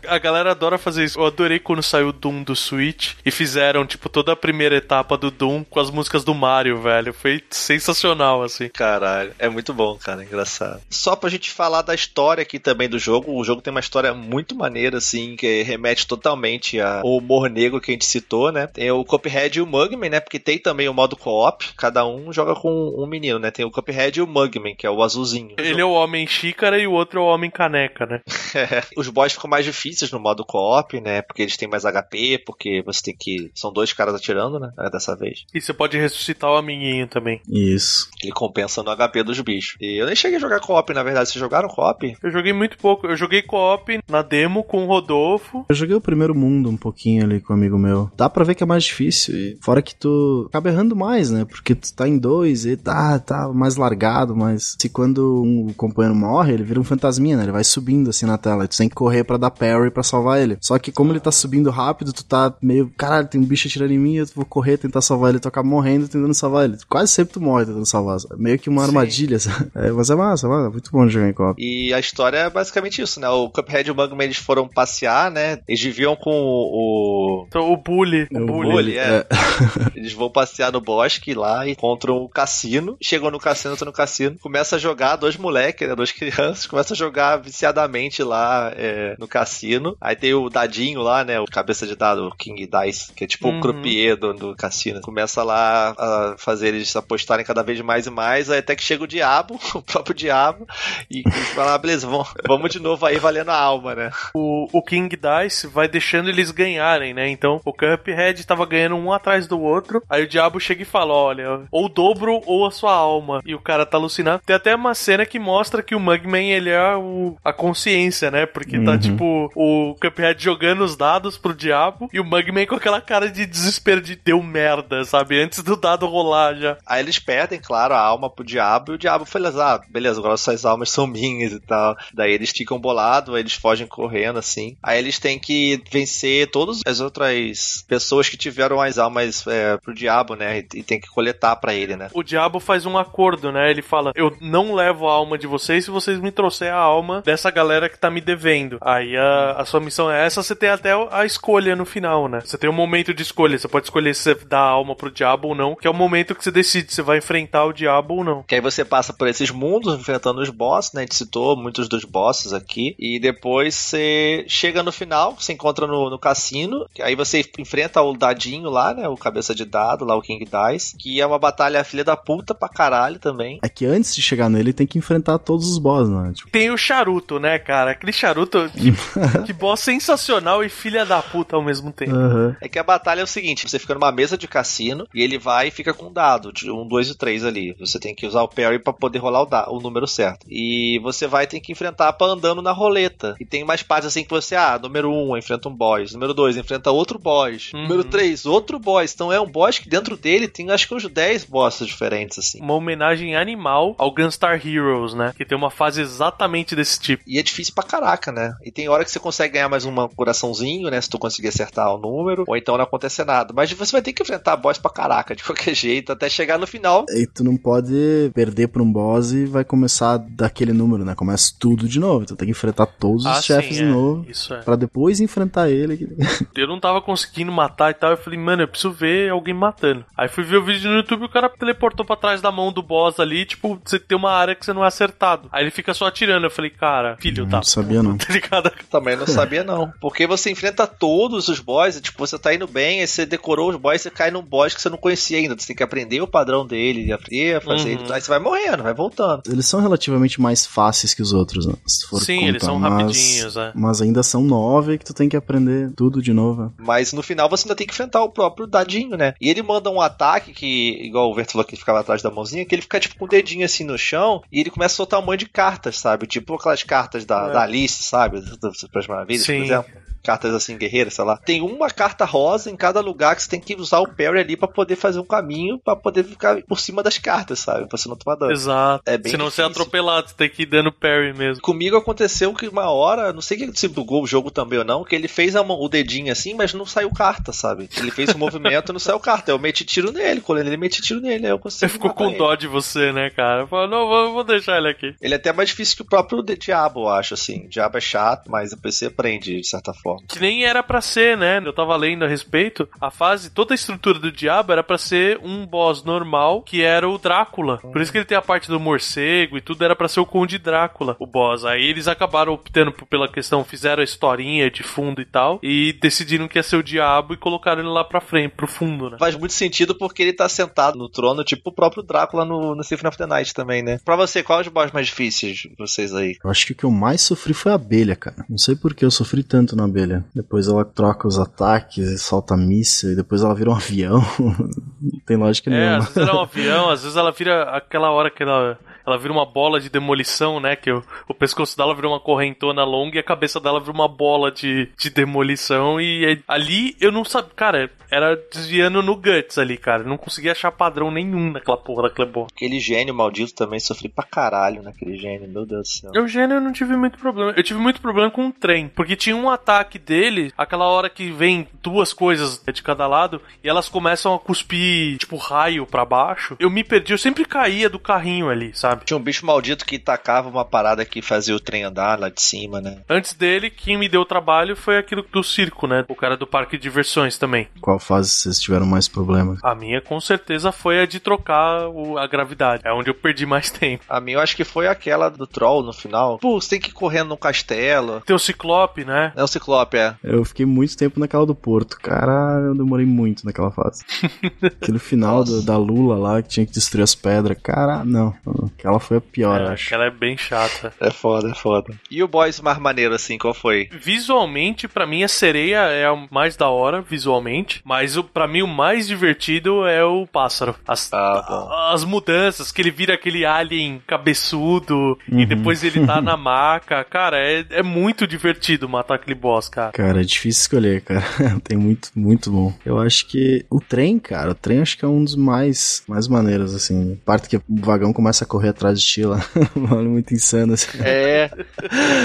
a galera adora fazer isso. Eu adorei quando saiu o Doom do Switch e fizeram, tipo, toda a primeira etapa do Doom com as músicas do Mario, velho. Foi sensacional, assim. Caralho, é muito bom, cara, engraçado. Só pra gente falar da história aqui também do jogo, o jogo tem uma história muito maneira, assim, que remete totalmente ao humor negro que a gente citou, né? Tem o Cuphead e o Mugman, né? Porque tem também o modo co-op, cada um joga com um menino, né? Tem o Cuphead e o Mugman, que é o azulzinho. Ele é o homem xícara e o outro é o homem caneca, né? *laughs* é. Os boss ficam mais difíceis no modo co-op, né? Porque eles têm mais HP, porque você tem que. São dois caras atirando, né? Dessa vez. E você pode ressuscitar o amiguinho também. Isso. Ele compensa no HP dos bichos. E eu nem cheguei a jogar co-op, na verdade. Vocês jogaram co-op? Eu joguei muito pouco. Eu joguei co-op na demo com o Rodolfo. Eu joguei o primeiro mundo um pouquinho ali com um amigo meu. Dá pra ver que é mais difícil. E fora que tu acaba errando mais, né? Porque tu tá em dois e tá, tá mais largado, mas se quando um companheiro morre, ele vira um fantasminha, né? Ele vai subindo assim na tela. E tu tem que correr para dar parry para salvar ele. Só que como ele tá subindo rápido, tu tá meio, caralho, tem um bicho atirando em mim, eu vou correr, tentar salvar ele, tu acaba morrendo tentando salvar ele. Quase sempre tu morre tentando salvar. Meio que uma armadilha armadilhas. *laughs* É, mas é massa, massa, muito bom jogar em co E a história é basicamente isso, né? O Cuphead e o Bugman eles foram passear, né? Eles viviam com o. Então, o Bully. O, o Bully, bully é. é. *laughs* eles vão passear no bosque lá, encontram o cassino. Chegam no cassino, estão no cassino. Começa a jogar, dois moleques, né? Duas *laughs* crianças, começa a jogar viciadamente lá é, no cassino. Aí tem o dadinho lá, né? O cabeça de dado, o King Dice, que é tipo uhum. o croupier do, do cassino. Começa lá a fazer eles apostarem cada vez mais e mais, até que chega o diabo, *laughs* o próprio diabo, e fala, ah, beleza, vamos, vamos de novo aí valendo a alma, né? O, o King Dice vai deixando eles ganharem, né? Então o Cuphead tava ganhando um atrás do outro, aí o diabo chega e fala, olha, ou o dobro ou a sua alma. E o cara tá alucinado. Tem até uma cena que mostra que o Mugman, ele é o, a consciência, né? Porque tá, uhum. tá tipo o Cuphead jogando os dados pro diabo e o Mugman com aquela cara de desespero de deu merda, sabe? Antes do dado rolar já. Aí eles perdem, claro, a alma pro diabo e o diabo fala, ah, beleza, agora suas almas são minhas e tal. Daí eles ficam bolados, eles fogem correndo assim. Aí eles têm que vencer todas as outras pessoas que tiveram as almas é, pro diabo, né? E, e tem que coletar para ele, né? O diabo faz um acordo, né? Ele fala: Eu não levo a alma de vocês se vocês me trouxerem a alma dessa galera que tá me devendo. Aí a, a sua missão é essa, você tem até a escolha no final, né? Você tem um momento de escolha. Você pode escolher se você dá a alma pro diabo ou não, que é o momento que você decide se vai enfrentar o diabo ou não. Que aí você passa por esses mundos enfrentando os bosses, né? A gente citou muitos dos bosses aqui. E depois você chega no final, você encontra no, no cassino. Aí você enfrenta o dadinho lá, né? O cabeça de dado, lá o King Dice. Que é uma batalha filha da puta pra caralho também. É que antes de chegar nele tem que enfrentar todos os bosses, né? Tipo... Tem o charuto, né, cara? Aquele charuto, que, *laughs* que boss sensacional e filha da puta ao mesmo tempo. Uhum. É que a batalha é o seguinte: você fica numa mesa de cassino e ele vai e fica com um dado, de um, dois e três ali. Você tem que usar o parry para poder rolar o, da, o número certo. E você vai ter que enfrentar andando na roleta. E tem mais partes assim que você, ah, número um, enfrenta um boss. Número dois, enfrenta outro boss. Uhum. Número três, outro boss. Então é um boss que dentro dele tem acho que uns 10 bosses diferentes, assim. Uma homenagem animal ao Gunstar Heroes, né? Que tem uma fase exatamente desse tipo. E é difícil pra caraca, né? E tem hora que você consegue ganhar mais um coraçãozinho, né? Se tu conseguir acertar o número, ou então não acontecer nada. Mas você vai ter que enfrentar boss pra caraca, de qualquer *laughs* jeito, até chegar no final. E tu não pode perder pra um boss e vai começar daquele número, né? Começa tudo de novo. Tu tem que enfrentar todos os ah, chefes sim, de é. novo. Isso é. Pra depois enfrentar ele. *laughs* Eu não tava conseguindo matar e tal. Eu falei, mano, eu preciso ver alguém matando. Aí fui ver o vídeo no YouTube e o cara teleportou pra trás da mão do boss ali. Tipo, você tem uma área que você não é acertado. Aí ele fica só atirando. Eu falei, cara, filho, não *laughs* tá. Não sabia não. Tá Também não sabia não. Porque você enfrenta todos os boss. Tipo, você tá indo bem, aí você decorou os boss, você cai num boss que você não conhecia ainda. Você tem que aprender o padrão dele, aprender a fazer. Uhum. Aí você vai morrendo, vai voltando. Eles são relativamente mais fáceis que os outros, né? Sim, contar, eles são mas, rapidinhos, é. Mas ainda são nove que tu tem que aprender tudo de novo. Mas no final você ainda tem que enfrentar o próprio dadinho, né? E ele manda um ataque que, igual o Vento falou que ele ficava atrás da mãozinha, que ele fica tipo com o dedinho assim no chão e ele começa a soltar um monte de cartas, sabe? Tipo aquelas cartas da, é. da Alice, sabe? Das Maravilhas, por exemplo cartas assim, guerreiras, sei lá. Tem uma carta rosa em cada lugar que você tem que usar o parry ali para poder fazer um caminho para poder ficar por cima das cartas, sabe? Pra você não tomar dano. Exato. É bem Senão difícil. você é atropelado, você tem que ir dando parry mesmo. Comigo aconteceu que uma hora, não sei se bugou o jogo também ou não, que ele fez a, o dedinho assim, mas não saiu carta, sabe? Ele fez o *laughs* movimento e não saiu carta. Eu meti tiro nele, quando ele meti tiro nele, aí eu consegui. Você ficou com dó de você, né, cara? Falou, não, vou, vou deixar ele aqui. Ele é até mais difícil que o próprio Diabo, eu acho, assim. O Diabo é chato, mas o PC aprende, de certa forma. Que nem era para ser, né? Eu tava lendo a respeito. A fase, toda a estrutura do diabo era para ser um boss normal, que era o Drácula. Por isso que ele tem a parte do morcego e tudo era para ser o Conde Drácula, o boss. Aí eles acabaram optando pela questão, fizeram a historinha de fundo e tal, e decidiram que ia ser o diabo e colocaram ele lá pra frente, pro fundo, né? Faz muito sentido porque ele tá sentado no trono, tipo o próprio Drácula no, no Symphony of the Night também, né? Pra você, qual é os boss mais difíceis, vocês aí? Eu acho que o que eu mais sofri foi a abelha, cara. Não sei por que eu sofri tanto na abelha. Depois ela troca os ataques e solta míssil, e depois ela vira um *laughs* avião. Não tem lógica é, nenhuma. Às vezes ela é um avião, às vezes ela vira aquela hora que ela ela vira uma bola de demolição, né? Que o, o pescoço dela vira uma correntona longa e a cabeça dela vira uma bola de, de demolição. E é, ali eu não sabia. Cara, era desviando no Guts ali, cara. não conseguia achar padrão nenhum naquela porra daquela bola. Aquele gênio maldito também sofri pra caralho naquele gênio, meu Deus do céu. O gênio eu não tive muito problema. Eu tive muito problema com o trem. Porque tinha um ataque dele, aquela hora que vem duas coisas de cada lado, e elas começam a cuspir, tipo, raio para baixo. Eu me perdi, eu sempre caía do carrinho ali, sabe? Sabe? Tinha um bicho maldito que tacava uma parada que fazia o trem andar lá de cima, né? Antes dele, quem me deu trabalho foi aquilo do circo, né? O cara do parque de diversões também. Qual fase vocês tiveram mais problemas? A minha, com certeza, foi a de trocar o, a gravidade. É onde eu perdi mais tempo. A minha, eu acho que foi aquela do Troll no final. Pô, você tem que ir correndo no castelo. Tem o Ciclope, né? É o Ciclope, é. Eu fiquei muito tempo naquela do Porto. Caralho, eu demorei muito naquela fase. *laughs* Aquele final do, da Lula lá, que tinha que destruir as pedras. Caralho, não. Aquela foi a pior, é, acho. Aquela é bem chata. É foda, é foda. E o boss mais maneiro, assim, qual foi? Visualmente, para mim, a sereia é a mais da hora, visualmente. Mas o, pra mim, o mais divertido é o pássaro. As, ah, as mudanças, que ele vira aquele alien cabeçudo uhum. e depois ele tá na *laughs* maca. Cara, é, é muito divertido matar aquele boss, cara. Cara, é difícil escolher, cara. *laughs* Tem muito, muito bom. Eu acho que o trem, cara, o trem acho que é um dos mais, mais maneiros, assim. Parte que o vagão começa a correr atrás de ti lá. *laughs* Vale muito insano, assim. É.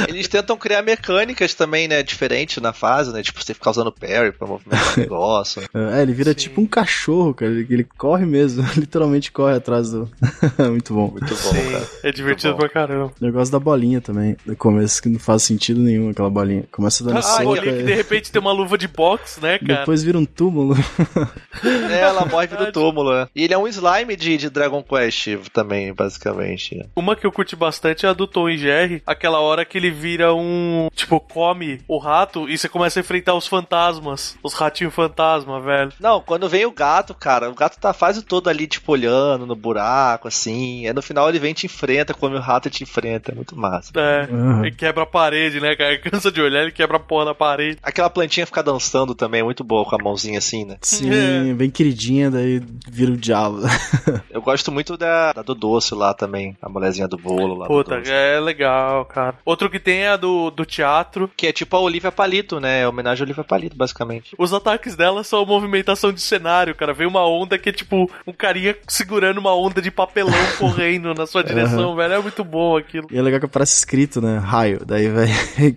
Eles tentam criar mecânicas também, né? Diferente na fase, né? Tipo, você ficar usando parry pra movimentar o *laughs* negócio. É, ele vira Sim. tipo um cachorro, cara. Ele, ele corre mesmo. *laughs* Literalmente corre atrás do. muito bom. Muito bom, Sim. cara. É divertido pra caramba. O negócio da bolinha também. No começo que não faz sentido nenhum aquela bolinha. Começa dando ah, soco. que de repente tem uma luva de boxe, né, cara? Depois vira um túmulo. é, ela morre do túmulo, né? E ele é um slime de, de Dragon Quest também, basicamente. Uma que eu curti bastante é a do Tom e Jerry. Aquela hora que ele vira um. Tipo, come o rato e você começa a enfrentar os fantasmas. Os ratinhos fantasma, velho. Não, quando vem o gato, cara, o gato tá fase todo ali, tipo, olhando no buraco, assim. Aí no final ele vem e te enfrenta, come o rato e te enfrenta. É muito massa. É. Uhum. Ele quebra a parede, né, cara? *laughs* Cansa de olhar, ele quebra a porra da parede. Aquela plantinha fica dançando também, é muito boa com a mãozinha assim, né? Sim, é. bem queridinha, daí vira o diabo. Eu gosto muito da, da, do doce lá também, a mulherzinha do bolo lá. Puta, é legal, cara. Outro que tem é a do, do teatro. Que é tipo a Olivia Palito, né? É homenagem a Olivia Palito, basicamente. Os ataques dela são movimentação de cenário, cara. Vem uma onda que é tipo um carinha segurando uma onda de papelão *laughs* correndo na sua direção, uhum. velho. É muito bom aquilo. E é legal que aparece escrito, né? Raio. Daí vai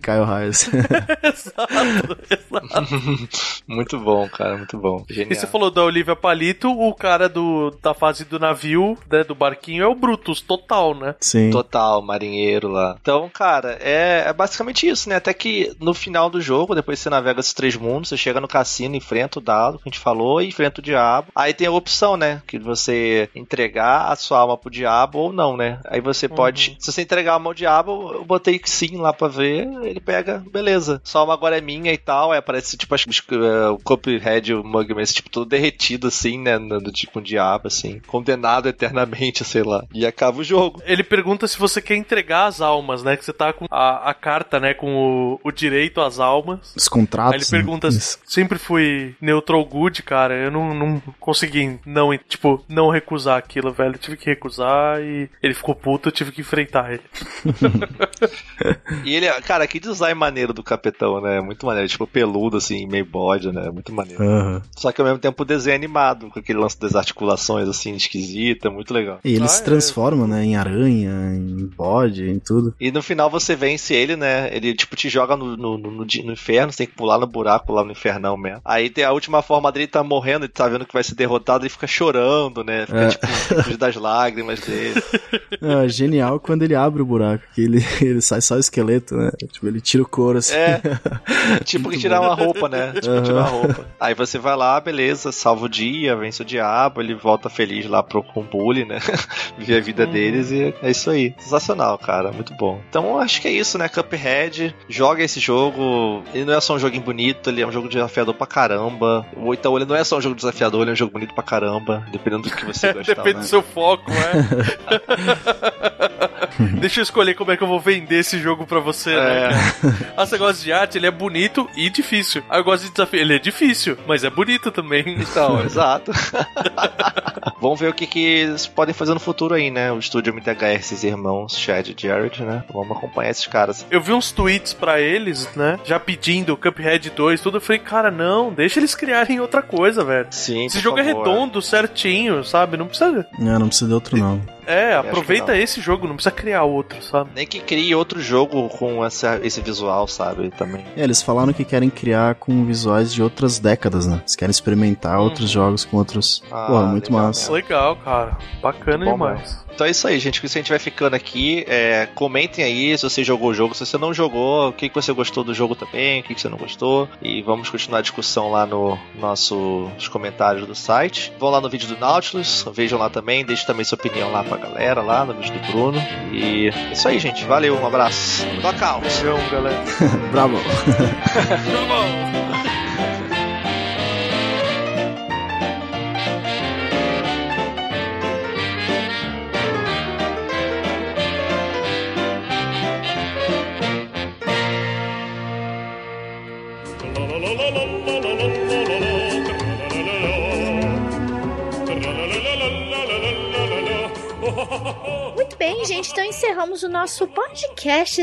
cai o raio. Exato, exato. *laughs* muito bom, cara, muito bom. Genial. E você falou da Olivia Palito, o cara do, da fase do navio, né, do barquinho, é o Brutus, total, né? Sim. Total, marinheiro lá. Então, cara, é, é basicamente isso, né? Até que no final do jogo, depois você navega esses três mundos, você chega no cassino, enfrenta o dado que a gente falou, e enfrenta o diabo. Aí tem a opção, né? Que você entregar a sua alma pro diabo ou não, né? Aí você uhum. pode. Se você entregar a alma ao diabo, eu botei que sim lá pra ver, ele pega, beleza. Sua alma agora é minha e tal. Aí aparece, tipo, acho que uh, o Cuphead, o Mugman, esse tipo, todo derretido, assim, né? Do tipo um diabo, assim. Condenado eternamente, *laughs* sei lá. E acaba o jogo. Ele pergunta se você quer entregar as almas, né? Que você tá com a, a carta, né? Com o, o direito às almas. Os contratos. Aí ele pergunta: né? sempre fui neutral good, cara. Eu não, não consegui não, tipo, não recusar aquilo, velho. Eu tive que recusar e ele ficou puto, eu tive que enfrentar ele. *laughs* e ele, cara, que design maneiro do capitão, né? Muito maneiro. Tipo, peludo, assim, meio bode, né? Muito maneiro. Uhum. Só que ao mesmo tempo o desenho é animado, com aquele lance das articulações, assim, esquisita, muito legal. E ele ah, se transforma, né? Em aranha, em bode, em tudo. E no final você vence ele, né? Ele, tipo, te joga no, no, no, no inferno, você tem que pular no buraco lá no infernão mesmo. Aí tem a última forma dele tá morrendo, ele tá vendo que vai ser derrotado e fica chorando, né? Fica, é. tipo, *laughs* das lágrimas dele. É, genial quando ele abre o buraco, que ele, *laughs* ele sai só o esqueleto, né? Tipo, ele tira o couro assim. É. *laughs* tipo que tirar uma roupa, né? Tipo, uhum. tirar uma roupa. Aí você vai lá, beleza, salva o dia, vence o diabo, ele volta feliz lá pro com bully, né? Vive a vida. Deles e é isso aí. Sensacional, cara. Muito bom. Então acho que é isso, né? Cuphead, joga esse jogo. Ele não é só um joguinho bonito, ele é um jogo desafiador pra caramba. Ou então ele não é só um jogo desafiador, ele é um jogo bonito pra caramba. Dependendo do que você *laughs* gostar. Depende né? do seu foco, né? *laughs* *laughs* Deixa eu escolher como é que eu vou vender esse jogo pra você, né, é. né? Ah, você gosta de arte, ele é bonito e difícil. Ah, eu gosto de desafio, ele é difícil, mas é bonito também. *laughs* Então, *laughs* exato. Vamos ver o que, que eles podem fazer no futuro aí, né? O estúdio MTHR, esses irmãos, Chad e Jared, né? Vamos acompanhar esses caras. Eu vi uns tweets pra eles, né? Já pedindo Cuphead 2, tudo. Eu falei, cara, não, deixa eles criarem outra coisa, velho. Sim, Esse jogo é favor. é redondo, certinho, sabe? Não precisa. Não, não precisa de outro, não. É, aproveita esse jogo, não precisa criar outro, sabe? Nem que crie outro jogo com essa, esse visual, sabe? Também. É, eles falaram que querem criar com visuais de outras décadas, né? Eles querem experimentar uhum. outros jogos com outros. Ah, Pô, muito legal, massa. Legal, cara. Bacana demais. Então é isso aí, gente. Que a gente vai ficando aqui. É, comentem aí se você jogou o jogo, se você não jogou, o que, que você gostou do jogo também, o que, que você não gostou. E vamos continuar a discussão lá no nossos comentários do site. Vão lá no vídeo do Nautilus, vejam lá também, deixe também sua opinião lá pra galera, lá no vídeo do Bruno. E é isso aí, gente. Valeu, um abraço. Knockout. Beijão, galera. *laughs* Bravo. *laughs* Bravo. Gente, então encerramos o nosso podcast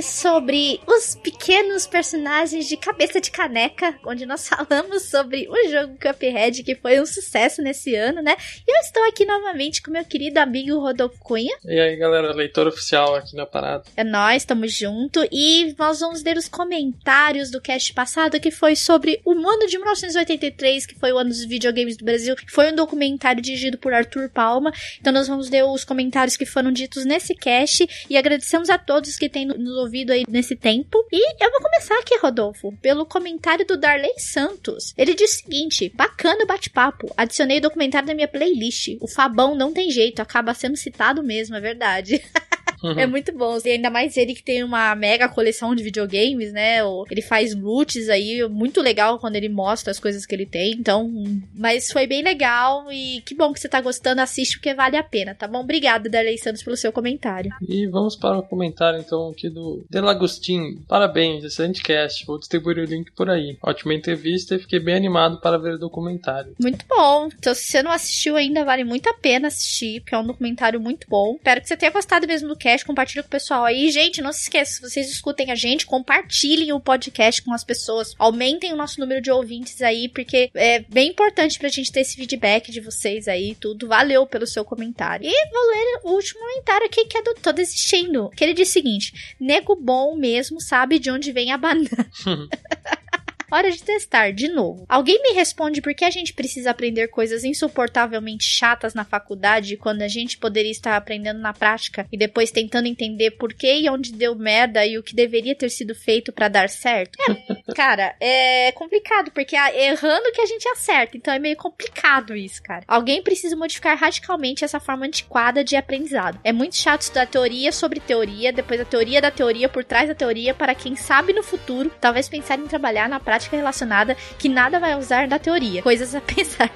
sobre os pequenos personagens de cabeça de caneca, onde nós *laughs* falamos sobre o jogo Cuphead, que foi um sucesso nesse ano, né? E eu estou aqui novamente com meu querido amigo Rodolfo Cunha. E aí, galera, leitor oficial aqui na parada. É nós, estamos junto e nós vamos ler os comentários do cast passado, que foi sobre o ano de 1983, que foi o ano dos videogames do Brasil, foi um documentário dirigido por Arthur Palma. Então nós vamos ler os comentários que foram ditos nesse esse cast e agradecemos a todos que têm nos ouvido aí nesse tempo. E eu vou começar aqui, Rodolfo, pelo comentário do Darley Santos. Ele diz o seguinte: bacana o bate-papo. Adicionei o documentário na minha playlist. O Fabão não tem jeito, acaba sendo citado mesmo, é verdade. *laughs* Uhum. É muito bom. E ainda mais ele que tem uma mega coleção de videogames, né? Ele faz loots aí, muito legal quando ele mostra as coisas que ele tem. Então, mas foi bem legal e que bom que você tá gostando. Assiste porque vale a pena, tá bom? Obrigada, Darley Santos, pelo seu comentário. E vamos para o comentário então aqui do Delagostin. Parabéns, excelente cast. Vou distribuir o link por aí. Ótima entrevista e fiquei bem animado para ver o documentário. Muito bom. Então, se você não assistiu ainda, vale muito a pena assistir, porque é um documentário muito bom. Espero que você tenha gostado mesmo do cast, compartilha com o pessoal aí. Gente, não se esqueça, se vocês escutem a gente, compartilhem o podcast com as pessoas. Aumentem o nosso número de ouvintes aí, porque é bem importante pra gente ter esse feedback de vocês aí, tudo. Valeu pelo seu comentário. E vou ler o último comentário aqui, que é do Tô Desistindo. Que ele diz o seguinte: Nego bom mesmo sabe de onde vem a banana. *laughs* Hora de testar, de novo. Alguém me responde por que a gente precisa aprender coisas insuportavelmente chatas na faculdade quando a gente poderia estar aprendendo na prática e depois tentando entender por que e onde deu merda e o que deveria ter sido feito para dar certo? É, *laughs* cara, é complicado, porque é errando que a gente acerta, então é meio complicado isso, cara. Alguém precisa modificar radicalmente essa forma antiquada de aprendizado. É muito chato estudar teoria sobre teoria, depois a teoria da teoria por trás da teoria, para quem sabe no futuro, talvez pensar em trabalhar na prática prática relacionada que nada vai usar da teoria. Coisas a *laughs* pensar.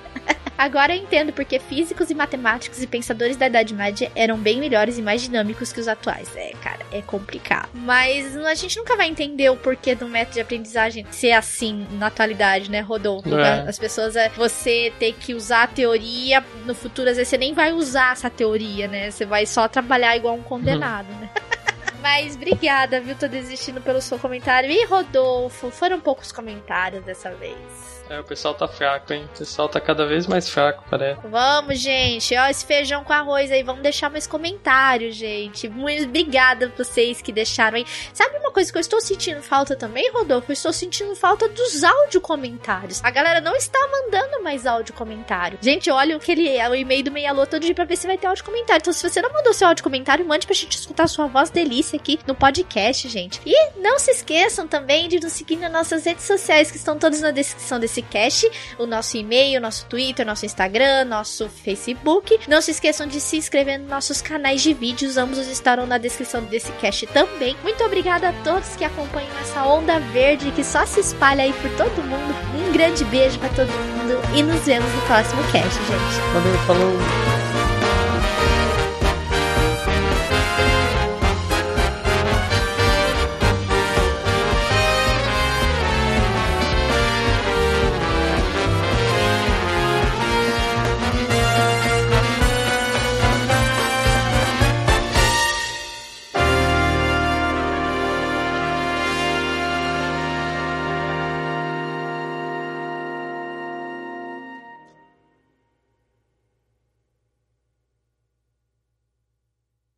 Agora eu entendo porque físicos e matemáticos e pensadores da Idade Média eram bem melhores e mais dinâmicos que os atuais. É, cara, é complicado. Mas a gente nunca vai entender o porquê do método de aprendizagem ser assim na atualidade, né, Rodolfo? É. As pessoas, é, você ter que usar a teoria, no futuro, às vezes você nem vai usar essa teoria, né? Você vai só trabalhar igual um condenado, uhum. né? *laughs* Mas obrigada, viu? Tô desistindo pelo seu comentário. E Rodolfo, foram poucos comentários dessa vez. É, o pessoal tá fraco, hein? O pessoal tá cada vez mais fraco, parece. Vamos, gente. Ó, esse feijão com arroz aí. Vamos deixar mais comentários, gente. Muito obrigada vocês que deixaram aí. Sabe uma coisa que eu estou sentindo falta também, Rodolfo? Eu estou sentindo falta dos áudio comentários. A galera não está mandando mais áudio comentário. Gente, olha aquele, o e-mail do Meia todo dia pra ver se vai ter áudio comentário. Então, se você não mandou seu áudio comentário, mande pra gente escutar a sua voz delícia aqui no podcast, gente. E não se esqueçam também de nos seguir nas nossas redes sociais, que estão todas na descrição desse cast, o nosso e-mail, nosso Twitter, nosso Instagram, nosso Facebook. Não se esqueçam de se inscrever nos nossos canais de vídeos, ambos estarão na descrição desse cast também. Muito obrigada a todos que acompanham essa onda verde que só se espalha aí por todo mundo. Um grande beijo para todo mundo e nos vemos no próximo cast, gente. Valeu, falou!